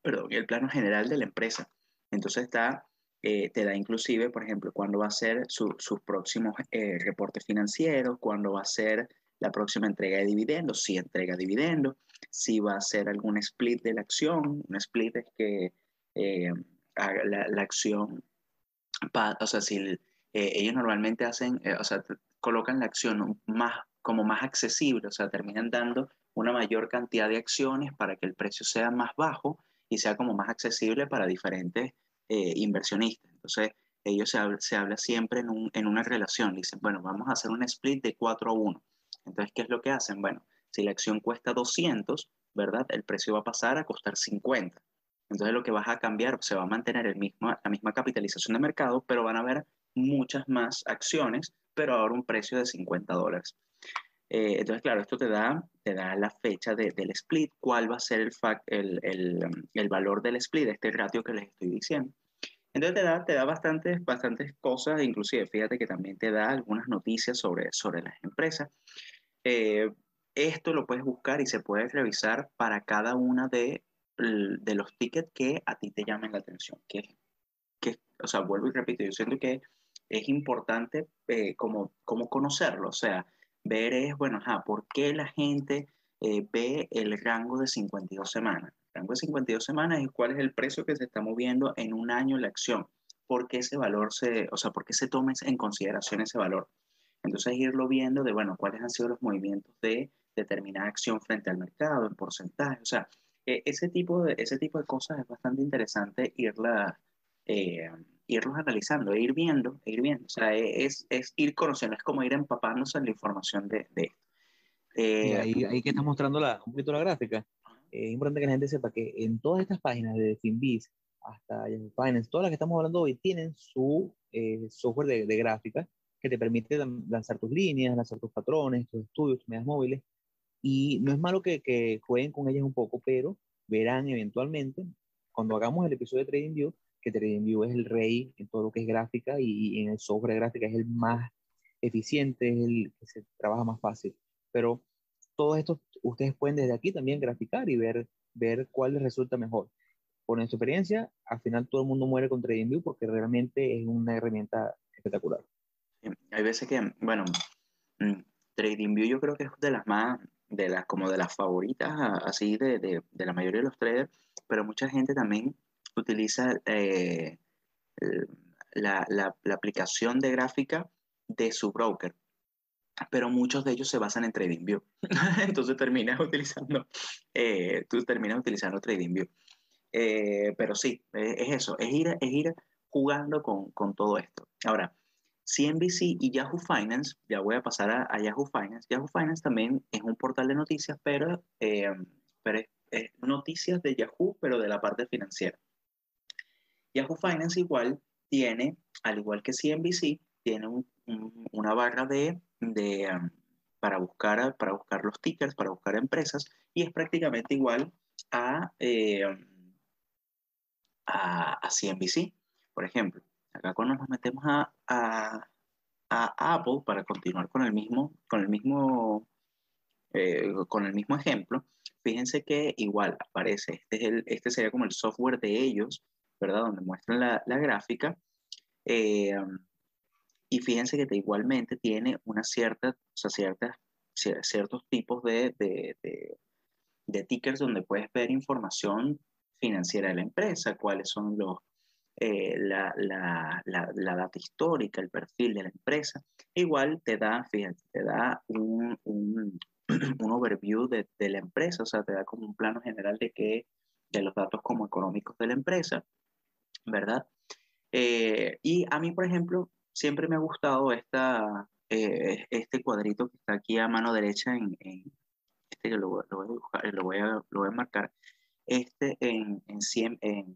perdón, el plano general de la empresa. Entonces está, eh, te da inclusive, por ejemplo, cuándo va a ser su, sus próximos eh, reportes financieros, cuándo va a ser la próxima entrega de dividendos, si entrega dividendos, si va a ser algún split de la acción. Un split es que eh, la, la, acción, o sea, si eh, ellos normalmente hacen, eh, o sea, colocan la acción más, como más accesible, o sea, terminan dando una mayor cantidad de acciones para que el precio sea más bajo y sea como más accesible para diferentes inversionistas. Entonces, ellos se habla siempre en, un, en, una relación. Dicen, bueno, vamos a hacer un split de 4 a 1. Entonces, ¿qué es lo que hacen? Bueno, si la acción cuesta 200, ¿verdad? El precio va a pasar a costar 50. Entonces, lo que vas a cambiar, se va a mantener el mismo, la misma capitalización de mercado, pero van a haber muchas más acciones, pero ahora un precio de 50 dólares. Eh, entonces, claro, esto te da, te da la fecha de, del split, cuál va a ser el, el, el, el, valor del split, este ratio que les estoy diciendo. Entonces te da, te da bastantes, bastantes cosas, inclusive fíjate que también te da algunas noticias sobre, sobre las empresas. Eh, esto lo puedes buscar y se puede revisar para cada una de, de los tickets que a ti te llamen la atención. Que, que, o sea, vuelvo y repito, yo siento que es importante eh, como, como conocerlo, o sea, ver es, bueno, ajá, ¿por qué la gente eh, ve el rango de 52 semanas? Rango de 52 semanas es cuál es el precio que se está moviendo en un año la acción. ¿Por qué ese valor se, o sea, por qué se toma en consideración ese valor? Entonces, irlo viendo de, bueno, cuáles han sido los movimientos de determinada acción frente al mercado, en porcentaje, o sea, e, ese, tipo de, ese tipo de cosas es bastante interesante irla, eh, irlos analizando, e ir viendo, e ir viendo. O sea, es, es, ir conociendo, es como ir empapándose en la información de, de esto. Eh, ahí, ahí, que está mostrando la, un poquito la gráfica, es importante que la gente sepa que en todas estas páginas de Finbiz hasta Finance, todas las que estamos hablando hoy tienen su eh, software de, de gráfica que te permite lanzar tus líneas, lanzar tus patrones, tus estudios, tus medidas móviles. Y no es malo que, que jueguen con ellas un poco, pero verán eventualmente, cuando hagamos el episodio de TradingView, que TradingView es el rey en todo lo que es gráfica y, en el software de gráfica es el más eficiente, es el que se trabaja más fácil. Pero todo esto ustedes pueden desde aquí también graficar y ver, ver cuál les resulta mejor. Por nuestra experiencia, al final todo el mundo muere con TradingView porque realmente es una herramienta espectacular. Hay veces que, bueno, mm, TradingView yo creo que es de las más, de las, como de las favoritas, así de, de, de la mayoría de los traders, pero mucha gente también utiliza eh, la, la, aplicación de gráfica de su broker, pero muchos de ellos se basan en TradingView. Entonces terminas utilizando, eh, tú terminas utilizando TradingView. Eh, pero sí, es eso, es ir, es ir jugando con, con todo esto. Ahora, CNBC y Yahoo Finance, ya voy a pasar a, Yahoo Finance. Yahoo Finance también es un portal de noticias, pero, eh, pero es, noticias de Yahoo, pero de la parte financiera. Yahoo Finance igual tiene, al igual que CNBC, tiene una barra de, de um, para, buscar, para buscar los tickers, para buscar empresas, y es prácticamente igual a, eh, a, a CNBC. Por ejemplo, Acá cuando nos metemos a, a, a Apple para continuar con el mismo, con el mismo, eh, con el mismo ejemplo, fíjense que igual aparece, este, es el, este sería como el software de ellos, ¿verdad? Donde muestran la, la gráfica. Eh, y fíjense que igualmente tiene una cierta, o sea, ciertas, ciertos tipos de, de, de, de tickers donde puedes ver información financiera de la empresa, cuáles son los, eh, la, la, la, la, data histórica, el perfil de la empresa. Igual te da, fíjate, te da un, un, un overview de, la empresa, o sea, te da como un plano general de, qué, de los datos como económicos de la empresa, ¿verdad? Eh, y a mí, por ejemplo, siempre me ha gustado esta, eh, este cuadrito que está aquí a mano derecha en, este que lo, voy a lo, voy a, lo voy a marcar, este en, en,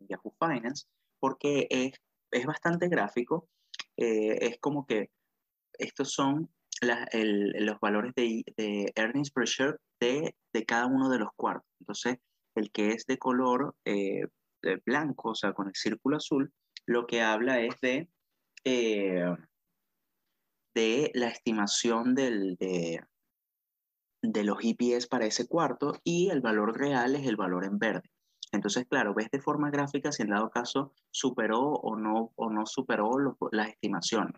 Yahoo Finance, porque es, es bastante gráfico. Eh, es como que estos son los valores de, earnings per share de, de, cada uno de los cuartos. Entonces, el que es de color eh, blanco, o sea, con el círculo azul, lo que habla es de, eh, de la estimación del, de, los EPS para ese cuarto y el valor real es el valor en verde. Entonces, claro, ves de forma gráfica si en dado caso superó o no, o no superó las estimaciones.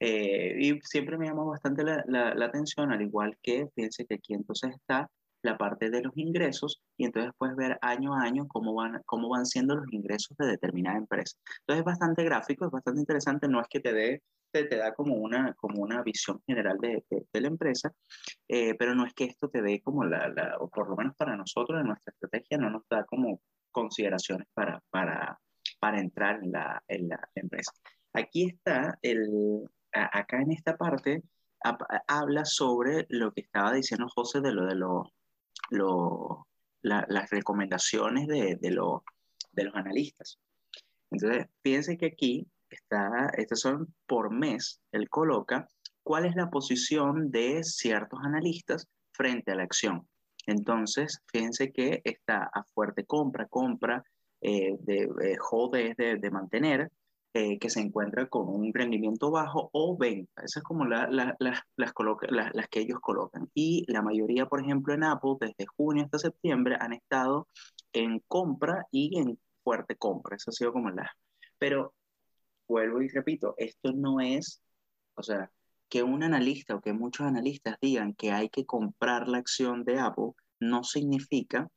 Eh, y siempre me llamó bastante la, la, la, atención, al igual que, fíjense que aquí entonces está la parte de los ingresos y entonces puedes ver año a año cómo van, cómo van siendo los ingresos de determinada empresa. Entonces es bastante gráfico, es bastante interesante, no es que te dé te, te, da como una, como una visión general de, de, la empresa, eh, pero no es que esto te dé como la, la, o por lo menos para nosotros en nuestra estrategia no nos da como consideraciones para, para, para entrar en la, en la empresa. Aquí está, el, acá en esta parte, habla sobre lo que estaba diciendo José de lo de lo, lo la, las recomendaciones de, de, lo, de los analistas. Entonces, fíjense que aquí está, estos son por mes, él coloca cuál es la posición de ciertos analistas frente a la acción. Entonces, fíjense que está a fuerte compra, compra, eh, de eh, de, mantener, eh, que se encuentra con un rendimiento bajo o venta. Esas es como las, las que ellos colocan. Y la mayoría, por ejemplo, en Apple, desde junio hasta septiembre, han estado en compra y en fuerte compra. Eso ha sido como la... Pero vuelvo y repito, esto no es, o sea, que un analista o que muchos analistas digan que hay que comprar la acción de Apple no significa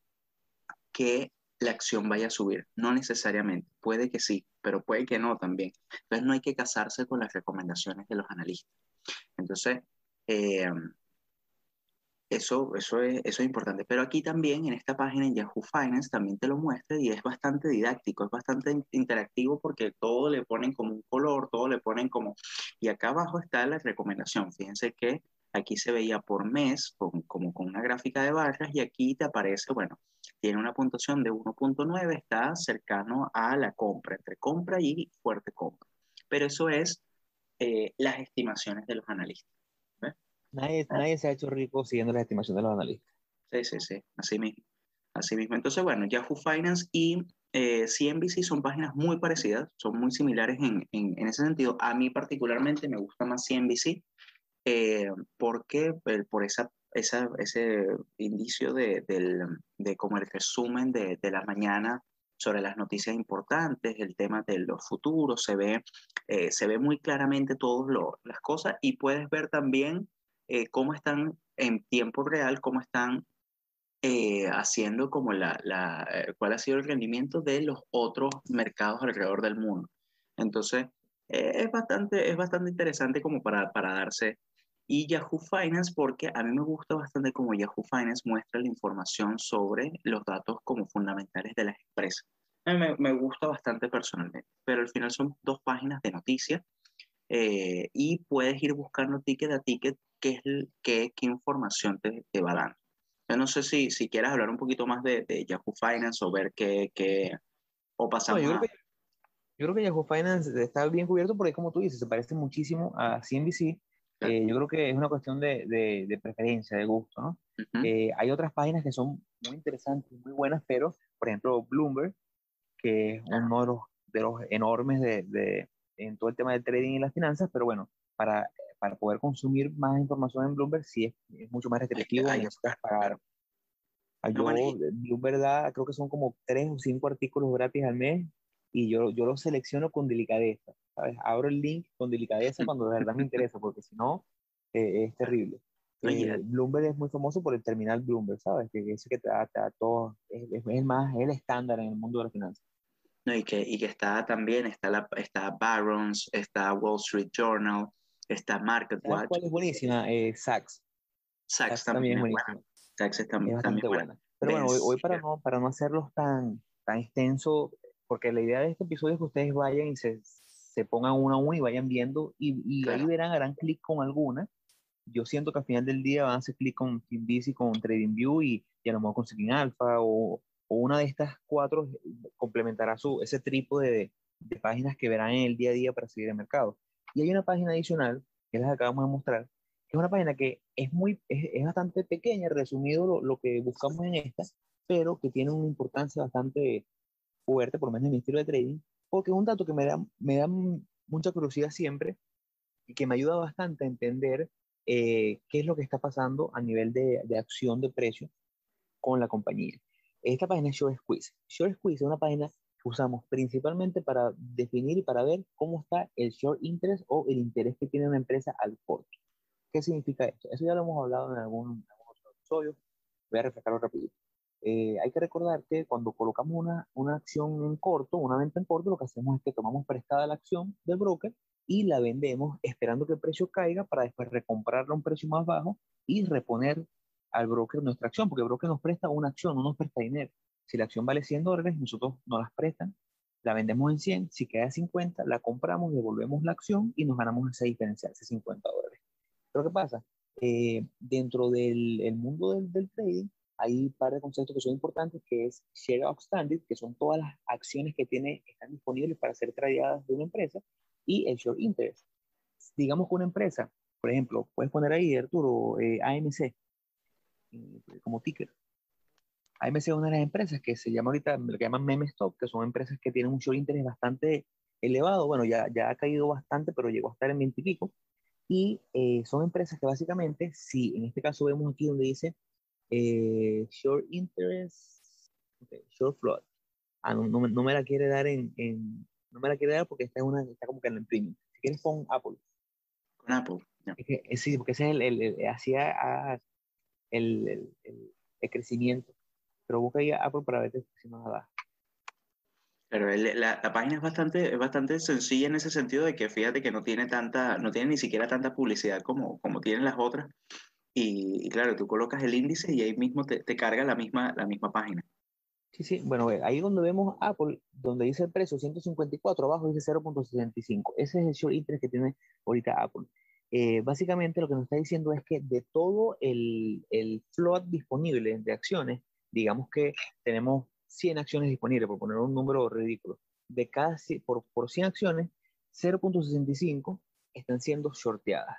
que la acción vaya a subir, no necesariamente, puede que sí, pero puede que no también. Entonces no hay que casarse con las recomendaciones de los analistas. Entonces, eh, eso, eso, es, eso es importante. Pero aquí también, en esta página, en Yahoo Finance, también te lo muestra y es bastante didáctico, es bastante interactivo porque todo le ponen como un color, todo le ponen como... Y acá abajo está la recomendación. Fíjense que aquí se veía por mes, como con una gráfica de barras, y aquí te aparece, bueno, tiene una puntuación de 1.9, está cercano a la compra, entre compra y fuerte compra. Pero eso es eh, las estimaciones de los analistas. Nadie, ah. nadie se ha hecho rico siguiendo las estimaciones de los analistas. Sí, sí, sí, así mismo. Así mismo. Entonces, bueno, Yahoo Finance y eh, CNBC son páginas muy parecidas, son muy similares en, en, en ese sentido. A mí particularmente me gusta más CNBC eh, porque eh, por esa, esa, ese indicio de, del, de como el resumen de, de, la mañana sobre las noticias importantes, el tema de los futuros, se ve, eh, se ve muy claramente todas las cosas y puedes ver también eh, cómo están en tiempo real, cómo están eh, haciendo como la, la eh, cuál ha sido el rendimiento de los otros mercados alrededor del mundo. Entonces, es, bastante, es bastante interesante como para, para darse. Y Yahoo Finance, porque a mí me gusta bastante como Yahoo Finance muestra la información sobre los datos como fundamentales de las empresas. A mí me, me gusta bastante personalmente, pero al final son dos páginas de noticias y puedes ir buscando ticket a ticket qué, es, qué, qué información te, te, va dando. Yo no sé si, si quieres hablar un poquito más de, de Yahoo Finance o ver qué, qué o pasamos yo, creo que, yo, creo que, Yahoo Finance está bien cubierto porque, como tú dices, se parece muchísimo a CNBC. Eh, yo creo que es una cuestión de, de, de preferencia, de gusto, ¿no? eh, hay otras páginas que son muy interesantes, muy buenas, pero, por ejemplo, Bloomberg, que es uno de los, de los enormes de, en todo el tema del trading y las finanzas, pero bueno, para para poder consumir más información en Bloomberg sí es, es mucho más restrictivo, necesitas pagar. Yo, Bloomberg da, creo que son como tres o cinco artículos gratis al mes y yo, yo los selecciono con delicadeza, ¿sabes? Abro el link con delicadeza cuando de verdad me interesa, porque si no, eh, es terrible. Eh, Bloomberg es muy famoso por el terminal Bloomberg, ¿sabes? Que es que te da, todo, es, es, más, es el estándar en el mundo de la finanzas. No, y que, y que está también, está, la, está Barron's, está Wall Street Journal, Está MarketWatch. ¿Cuál es buenísima? Eh, Saks. Saks, también, es buenísima. Saks es también, buena. Pero bueno, hoy, para, no, para no hacerlos tan, tan extenso, porque la idea de este episodio es que ustedes vayan y se, se pongan uno a uno y vayan viendo y, y ahí verán, harán clic con alguna. Yo siento que al final del día van a hacer clic con TeamVisi, con TradingView y, y a lo mejor con Skin Alpha o, o, una de estas cuatro complementará su, ese trípode de, de páginas que verán en el día a día para seguir el mercado. Y hay una página adicional que les acabamos de mostrar, que es una página que es, muy, es, es bastante pequeña, resumido lo, lo, que buscamos en esta, pero que tiene una importancia bastante fuerte, por lo menos en mi estilo de trading, porque es un dato que me da, me da mucha curiosidad siempre y que me ayuda bastante a entender eh, qué es lo que está pasando a nivel de, de acción de precio con la compañía. Esta página es Short Squeeze. Short Squeeze es una página usamos principalmente para definir y para ver cómo está el short interest o el interés que tiene una empresa al corto. ¿Qué significa esto? Eso ya lo hemos hablado en algún, otro episodio. Voy a refrescarlo rápido. Eh, hay que recordar que cuando colocamos una, una acción en corto, una venta en corto, lo que hacemos es que tomamos prestada la acción del broker y la vendemos esperando que el precio caiga para después recomprarla a un precio más bajo y reponer al broker nuestra acción, porque el broker nos presta una acción, no nos presta dinero. Si la acción vale 100 dólares, nosotros nos las prestan, la vendemos en 100, si queda 50, la compramos, devolvemos la acción y nos ganamos esa diferencia, ese 50 dólares. Pero ¿qué pasa? Eh, dentro del el mundo del, del, trading hay un par de conceptos que son importantes, que es share outstanding, que son todas las acciones que tiene, están disponibles para ser tradeadas de una empresa, y el short interest. Digamos que una empresa Por ejemplo, puedes poner ahí, Arturo, eh, AMC como ticker. AMC es una de las empresas que se llama ahorita, lo que llaman meme stock, que son empresas que tienen un short interés bastante elevado. Bueno, ya, ya ha caído bastante, pero llegó a estar en 20 y pico. Y eh, son empresas que básicamente, si en este caso vemos aquí donde dice eh, short interest, short float. Ah, no, no, me la quiere dar en, en, no me la quiere dar porque está, una, está como que en el premium. Si quieres con Apple. Con Apple. Es que, sí, porque ese es el, el, hacía ah, el, el, el, crecimiento. Pero busca ahí a Apple para ver si nos da. Pero la, la, página es bastante, es bastante sencilla en ese sentido de que fíjate que no tiene tanta, no tiene ni siquiera tanta publicidad como, como tienen las otras. Y, claro, tú colocas el índice y ahí mismo te, te, carga la misma, la misma página. Sí, sí, bueno, ahí donde vemos Apple, donde dice el precio 154, abajo dice 0.65. Ese es el short interest que tiene ahorita Apple. Eh, básicamente lo que nos está diciendo es que de todo el, el float disponible de acciones, digamos que tenemos 100 acciones disponibles, por poner un número ridículo, de cada, por, por 100 acciones, 0.65 están siendo shorteadas.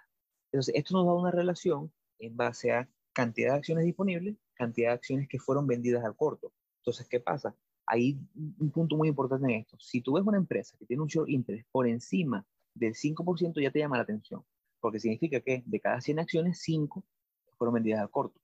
Entonces, esto nos da una relación en base a cantidad de acciones disponibles, cantidad de acciones que fueron vendidas al corto. Entonces, ¿qué pasa? Hay un punto muy importante en esto. Si tú ves una empresa que tiene un short interest por encima del 5%, ya te llama la atención, porque significa que de cada 100 acciones, 5 fueron vendidas al corto.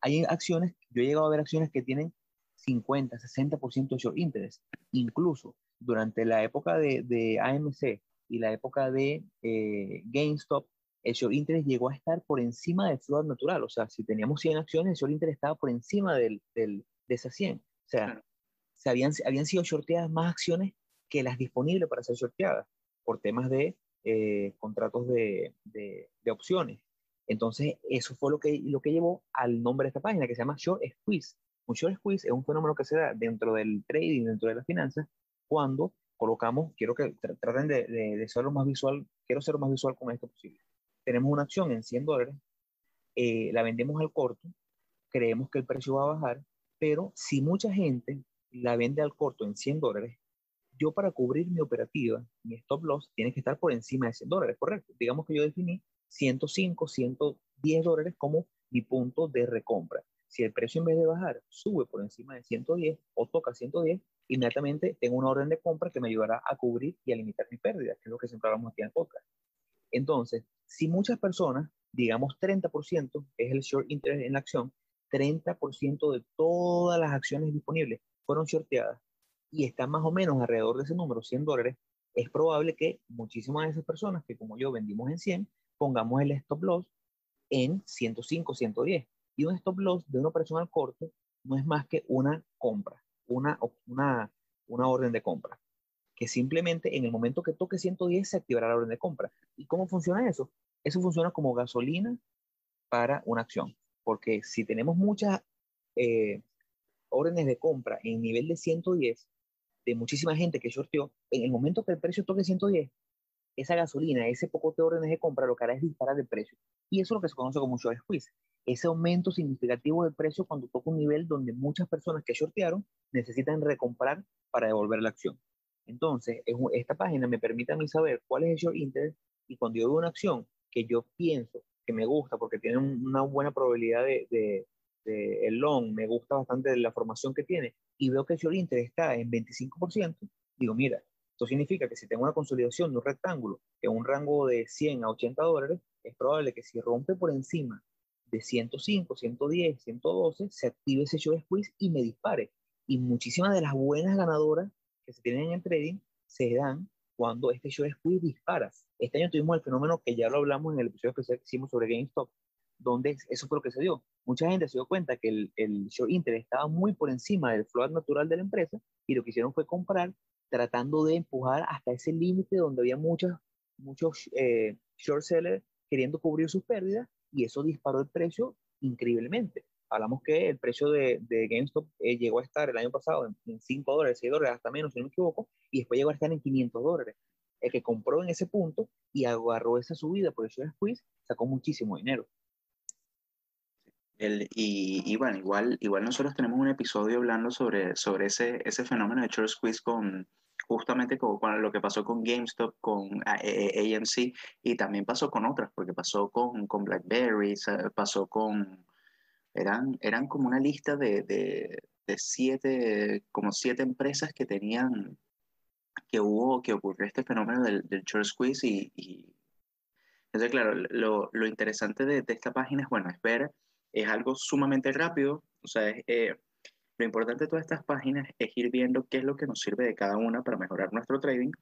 Hay acciones, yo he llegado a ver acciones que tienen 50, 60% de short interest. Incluso durante la época de, de AMC y la época de eh, GameStop, el short interest llegó a estar por encima del float natural. O sea, si teníamos 100 acciones, el short interest estaba por encima del, del, de esas 100. O sea, se habían, habían sido shorteadas más acciones que las disponibles para ser shorteadas por temas de eh, contratos de, de, de, opciones. Entonces, eso fue lo que, lo que llevó al nombre de esta página, que se llama Short Squeeze. Un short squeeze es un fenómeno que se da dentro del trading, dentro de las finanzas, cuando colocamos, quiero que traten de, de, de ser lo más visual, quiero ser lo más visual con esto posible. Tenemos una acción en 100 dólares, eh, la vendemos al corto, creemos que el precio va a bajar, pero si mucha gente la vende al corto en 100 dólares, yo para cubrir mi operativa, mi stop loss, tiene que estar por encima de 100 dólares, correcto. Digamos que yo definí 105, 110 dólares como mi punto de recompra. Si el precio en vez de bajar sube por encima de 110 o toca 110, inmediatamente tengo una orden de compra que me ayudará a cubrir y a limitar mi pérdida, que es lo que siempre hablamos aquí en el podcast. Entonces, si muchas personas, digamos 30% es el short interest en la acción, 30% de todas las acciones disponibles fueron shorteadas y están más o menos alrededor de ese número, 100 dólares, es probable que muchísimas de esas personas que como yo vendimos en 100, pongamos el stop loss en 105, 110. Y un stop loss de una operación al corto no es más que una compra, una, una, una orden de compra, que simplemente en el momento que toque 110 se activará la orden de compra. ¿Y cómo funciona eso? Eso funciona como gasolina para una acción, porque si tenemos muchas eh, órdenes de compra en nivel de 110, de muchísima gente que shorteó, en el momento que el precio toque 110, esa gasolina, ese poco de órdenes de compra, lo que hará es disparar el precio. Y eso es lo que se conoce como short squeeze ese aumento significativo del precio cuando toca un nivel donde muchas personas que shortearon necesitan recomprar para devolver la acción. Entonces, esta página me permite a mí saber cuál es el short interest y cuando yo veo una acción que yo pienso que me gusta porque tiene una buena probabilidad de, de, el long, me gusta bastante la formación que tiene y veo que el short interest está en 25%, digo, mira, esto significa que si tengo una consolidación de un rectángulo en un rango de 100 a 80 dólares, es probable que si rompe por encima de 105, 110, 112, se active ese short squeeze y me dispare. Y muchísimas de las buenas ganadoras que se tienen en trading se dan cuando este short squeeze dispara. Este año tuvimos el fenómeno que ya lo hablamos en el episodio especial que hicimos sobre GameStop, donde eso fue lo que se dio. Mucha gente se dio cuenta que el, el short interest estaba muy por encima del flow natural de la empresa y lo que hicieron fue comprar tratando de empujar hasta ese límite donde había muchos, muchos eh, short sellers queriendo cubrir sus pérdidas y eso disparó el precio increíblemente. Hablamos que el precio de, de GameStop eh, llegó a estar el año pasado en, 5 dólares, 6 dólares, hasta menos, si no me equivoco, y después llegó a estar en 500 dólares. El que compró en ese punto y agarró esa subida por el short squeeze, sacó muchísimo dinero. El, y, y, bueno, igual, igual nosotros tenemos un episodio hablando sobre, sobre ese, ese fenómeno de short squeeze con, justamente con, lo que pasó con GameStop, con AMC, y también pasó con otras, porque pasó con, con BlackBerry, pasó con... Eran, eran como una lista de, de, de siete, como siete empresas que tenían, que hubo, que ocurrió este fenómeno del, del short squeeze y, y entonces, claro, lo, lo interesante de, de, esta página es, bueno, es ver, es algo sumamente rápido, o sea, es, eh, lo importante de todas estas páginas es ir viendo qué es lo que nos sirve de cada una para mejorar nuestro trading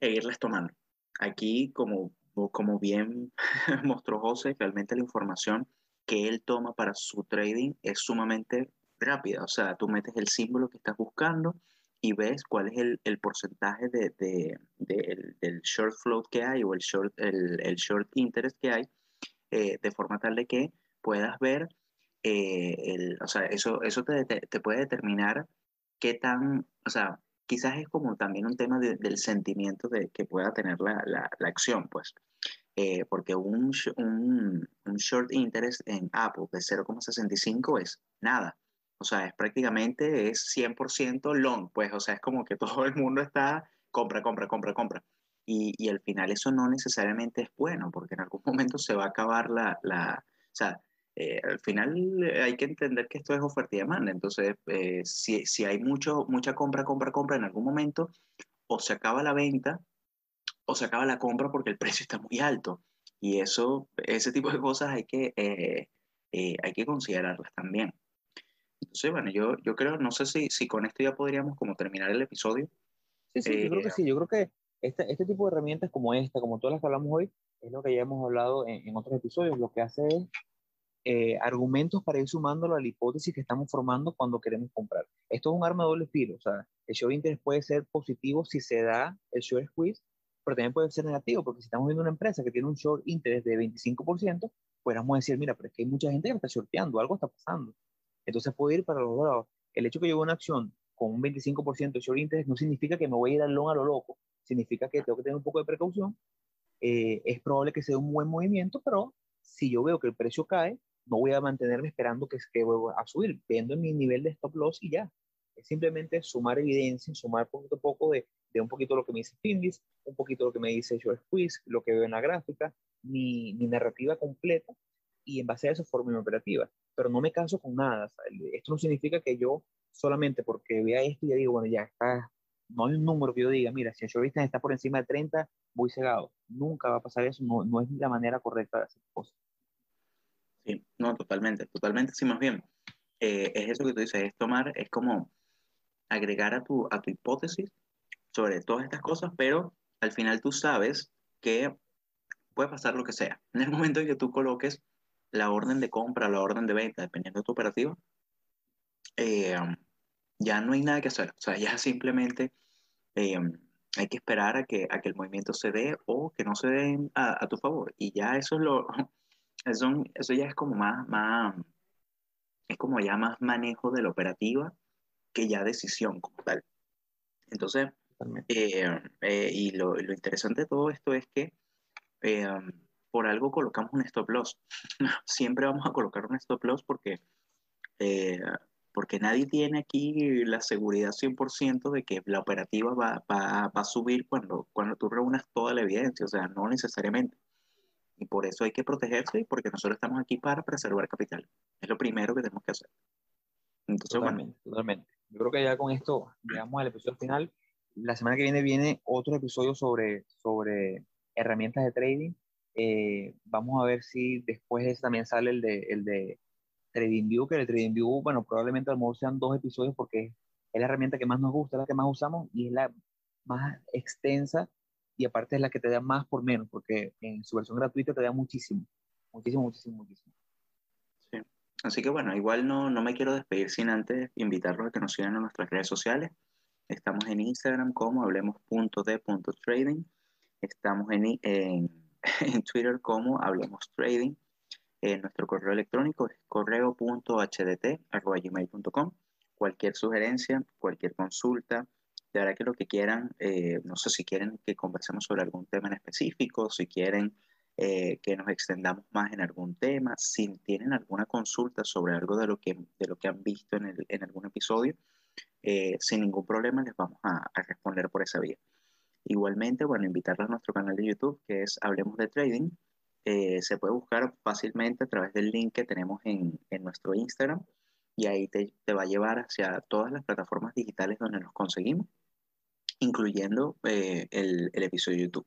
e irlas tomando. Aquí, como, como bien mostró José, realmente la información que él toma para su trading es sumamente rápida. O sea, tú metes el símbolo que estás buscando y ves cuál es el, el porcentaje de, de, de, del short float que hay o el short, el, el short interest que hay, eh, de forma tal de que puedas ver eh, el, o sea, eso, eso te, te, puede determinar qué tan, o sea, quizás es como también un tema del sentimiento de que pueda tener la, la, la acción, pues. Eh, porque un, un, un, short interest en Apple de 0,65 es nada. O sea, es prácticamente es 100% long, pues, o sea, es como que todo el mundo está compra, compra, compra, compra. Y, y al final eso no necesariamente es bueno, porque en algún momento se va a acabar la, la o sea, eh, al final eh, hay que entender que esto es oferta y demanda. Entonces, eh, si, si, hay mucho, mucha compra, compra, compra en algún momento, o se acaba la venta o se acaba la compra porque el precio está muy alto. Y eso, ese tipo de cosas hay que, hay que considerarlas también. Entonces, bueno, yo, yo creo, no sé si, si con esto ya podríamos como terminar el episodio. Sí, sí, yo creo que sí. Yo creo que este, este tipo de herramientas como esta, como todas las que hablamos hoy, es lo que ya hemos hablado en, en otros episodios. Lo que hace es eh, argumentos para ir sumándolo a la hipótesis que estamos formando cuando queremos comprar. Esto es un arma de doble filo, o sea, el short interest puede ser positivo si se da el short squeeze, pero también puede ser negativo, porque si estamos viendo una empresa que tiene un short interest de 25%, podríamos decir, mira, pero es que hay mucha gente que está shorteando, algo está pasando. Entonces puede ir para los dos lados. El hecho que yo una acción con un 25% de short interest no significa que me voy a ir al long a lo loco, significa que tengo que tener un poco de precaución. Eh, es probable que sea un buen movimiento, pero si yo veo que el precio cae, no voy a mantenerme esperando que, que vuelva a subir, viendo mi nivel de stop loss y ya. Es simplemente sumar evidencia, sumar poquito a poco de, de un poquito lo que me dice Finlis, un poquito lo que me dice Short Squeeze, lo que veo en la gráfica, mi, mi narrativa completa y en base a eso formo mi operativa. Pero no me caso con nada. esto no significa que yo solamente porque vea esto y ya digo, bueno, ya está, no hay un número que yo diga, mira, si el está por encima de 30, voy cegado. Nunca va a pasar eso, no, no es la manera correcta de hacer cosas. Sí, no, totalmente, totalmente, sí, más bien. Eh, es eso que tú dices, es tomar, es como agregar a tu, a tu hipótesis sobre todas estas cosas, pero al final tú sabes que puede pasar lo que sea. En el momento en que tú coloques la orden de compra, la orden de venta, dependiendo de tu operativa, eh, ya no hay nada que hacer. O sea, ya simplemente eh, hay que esperar a que, a el movimiento se dé o que no se dé a, tu favor. Y ya eso es lo, eso ya es como más, más, es como ya más manejo de la operativa que ya decisión como tal. Entonces, eh, eh, y lo, lo, interesante de todo esto es que eh, por algo colocamos un stop loss. Siempre vamos a colocar un stop loss porque, porque nadie tiene aquí la seguridad 100% de que la operativa va, va, va, a subir cuando, cuando tú reúnas toda la evidencia, o sea, no necesariamente. Y por eso hay que protegerse, porque nosotros estamos aquí para preservar capital. Es lo primero que tenemos que hacer. Entonces, totalmente, totalmente. Yo creo que ya con esto llegamos al episodio final. La semana que viene viene otro episodio sobre, sobre herramientas de trading. Eh, vamos a ver si después de ese también sale el de, el de TradingView, que el TradingView, bueno, probablemente a lo mejor sean dos episodios porque es la herramienta que más nos gusta, la que más usamos y es la más extensa y aparte es la que te da más por menos, porque en su versión gratuita te da muchísimo, muchísimo, muchísimo, muchísimo. Sí. Así que bueno, igual no, no me quiero despedir sin antes invitarlos a que nos sigan en nuestras redes sociales. Estamos en Instagram como hablemos.de.trading. Estamos en, en, en, Twitter como Hablemos Trading. Eh, nuestro correo electrónico es correo.hdt.gmail.com. Cualquier sugerencia, cualquier consulta, de verdad que lo que quieran, eh, no sé si quieren que conversemos sobre algún tema en específico, si quieren eh, que nos extendamos más en algún tema, si tienen alguna consulta sobre algo de lo que, de lo que han visto en, el, en algún episodio, eh, sin ningún problema les vamos a, responder por esa vía. Igualmente, bueno, invitarlos a nuestro canal de YouTube que es Hablemos de Trading. Eh, se puede buscar fácilmente a través del link que tenemos en, en nuestro Instagram y ahí te, te, va a llevar hacia todas las plataformas digitales donde nos conseguimos, incluyendo el, el, episodio de YouTube.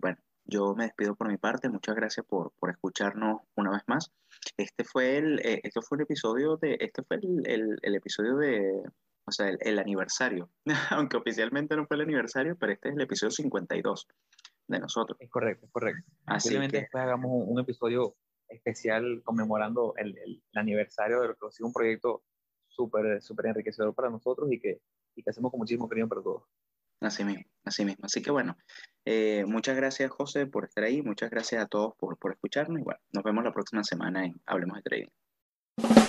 bueno, yo me despido por mi parte. Muchas gracias por, por escucharnos una vez más. Este fue el, eh, este fue el episodio de, este fue el, el, el episodio de, o sea, el, aniversario. Aunque oficialmente no fue el aniversario, pero este es el episodio 52 de nosotros. Es correcto, es correcto. Así que... después hagamos un, episodio especial conmemorando el, el, aniversario de lo que ha sido un proyecto súper, súper enriquecedor para nosotros y que, y que hacemos con muchísimo cariño para todos. Así mismo, así mismo. Así que bueno, eh, muchas gracias José por estar ahí, muchas gracias a todos por, por escucharnos y bueno, nos vemos la próxima semana en Hablemos de Trading.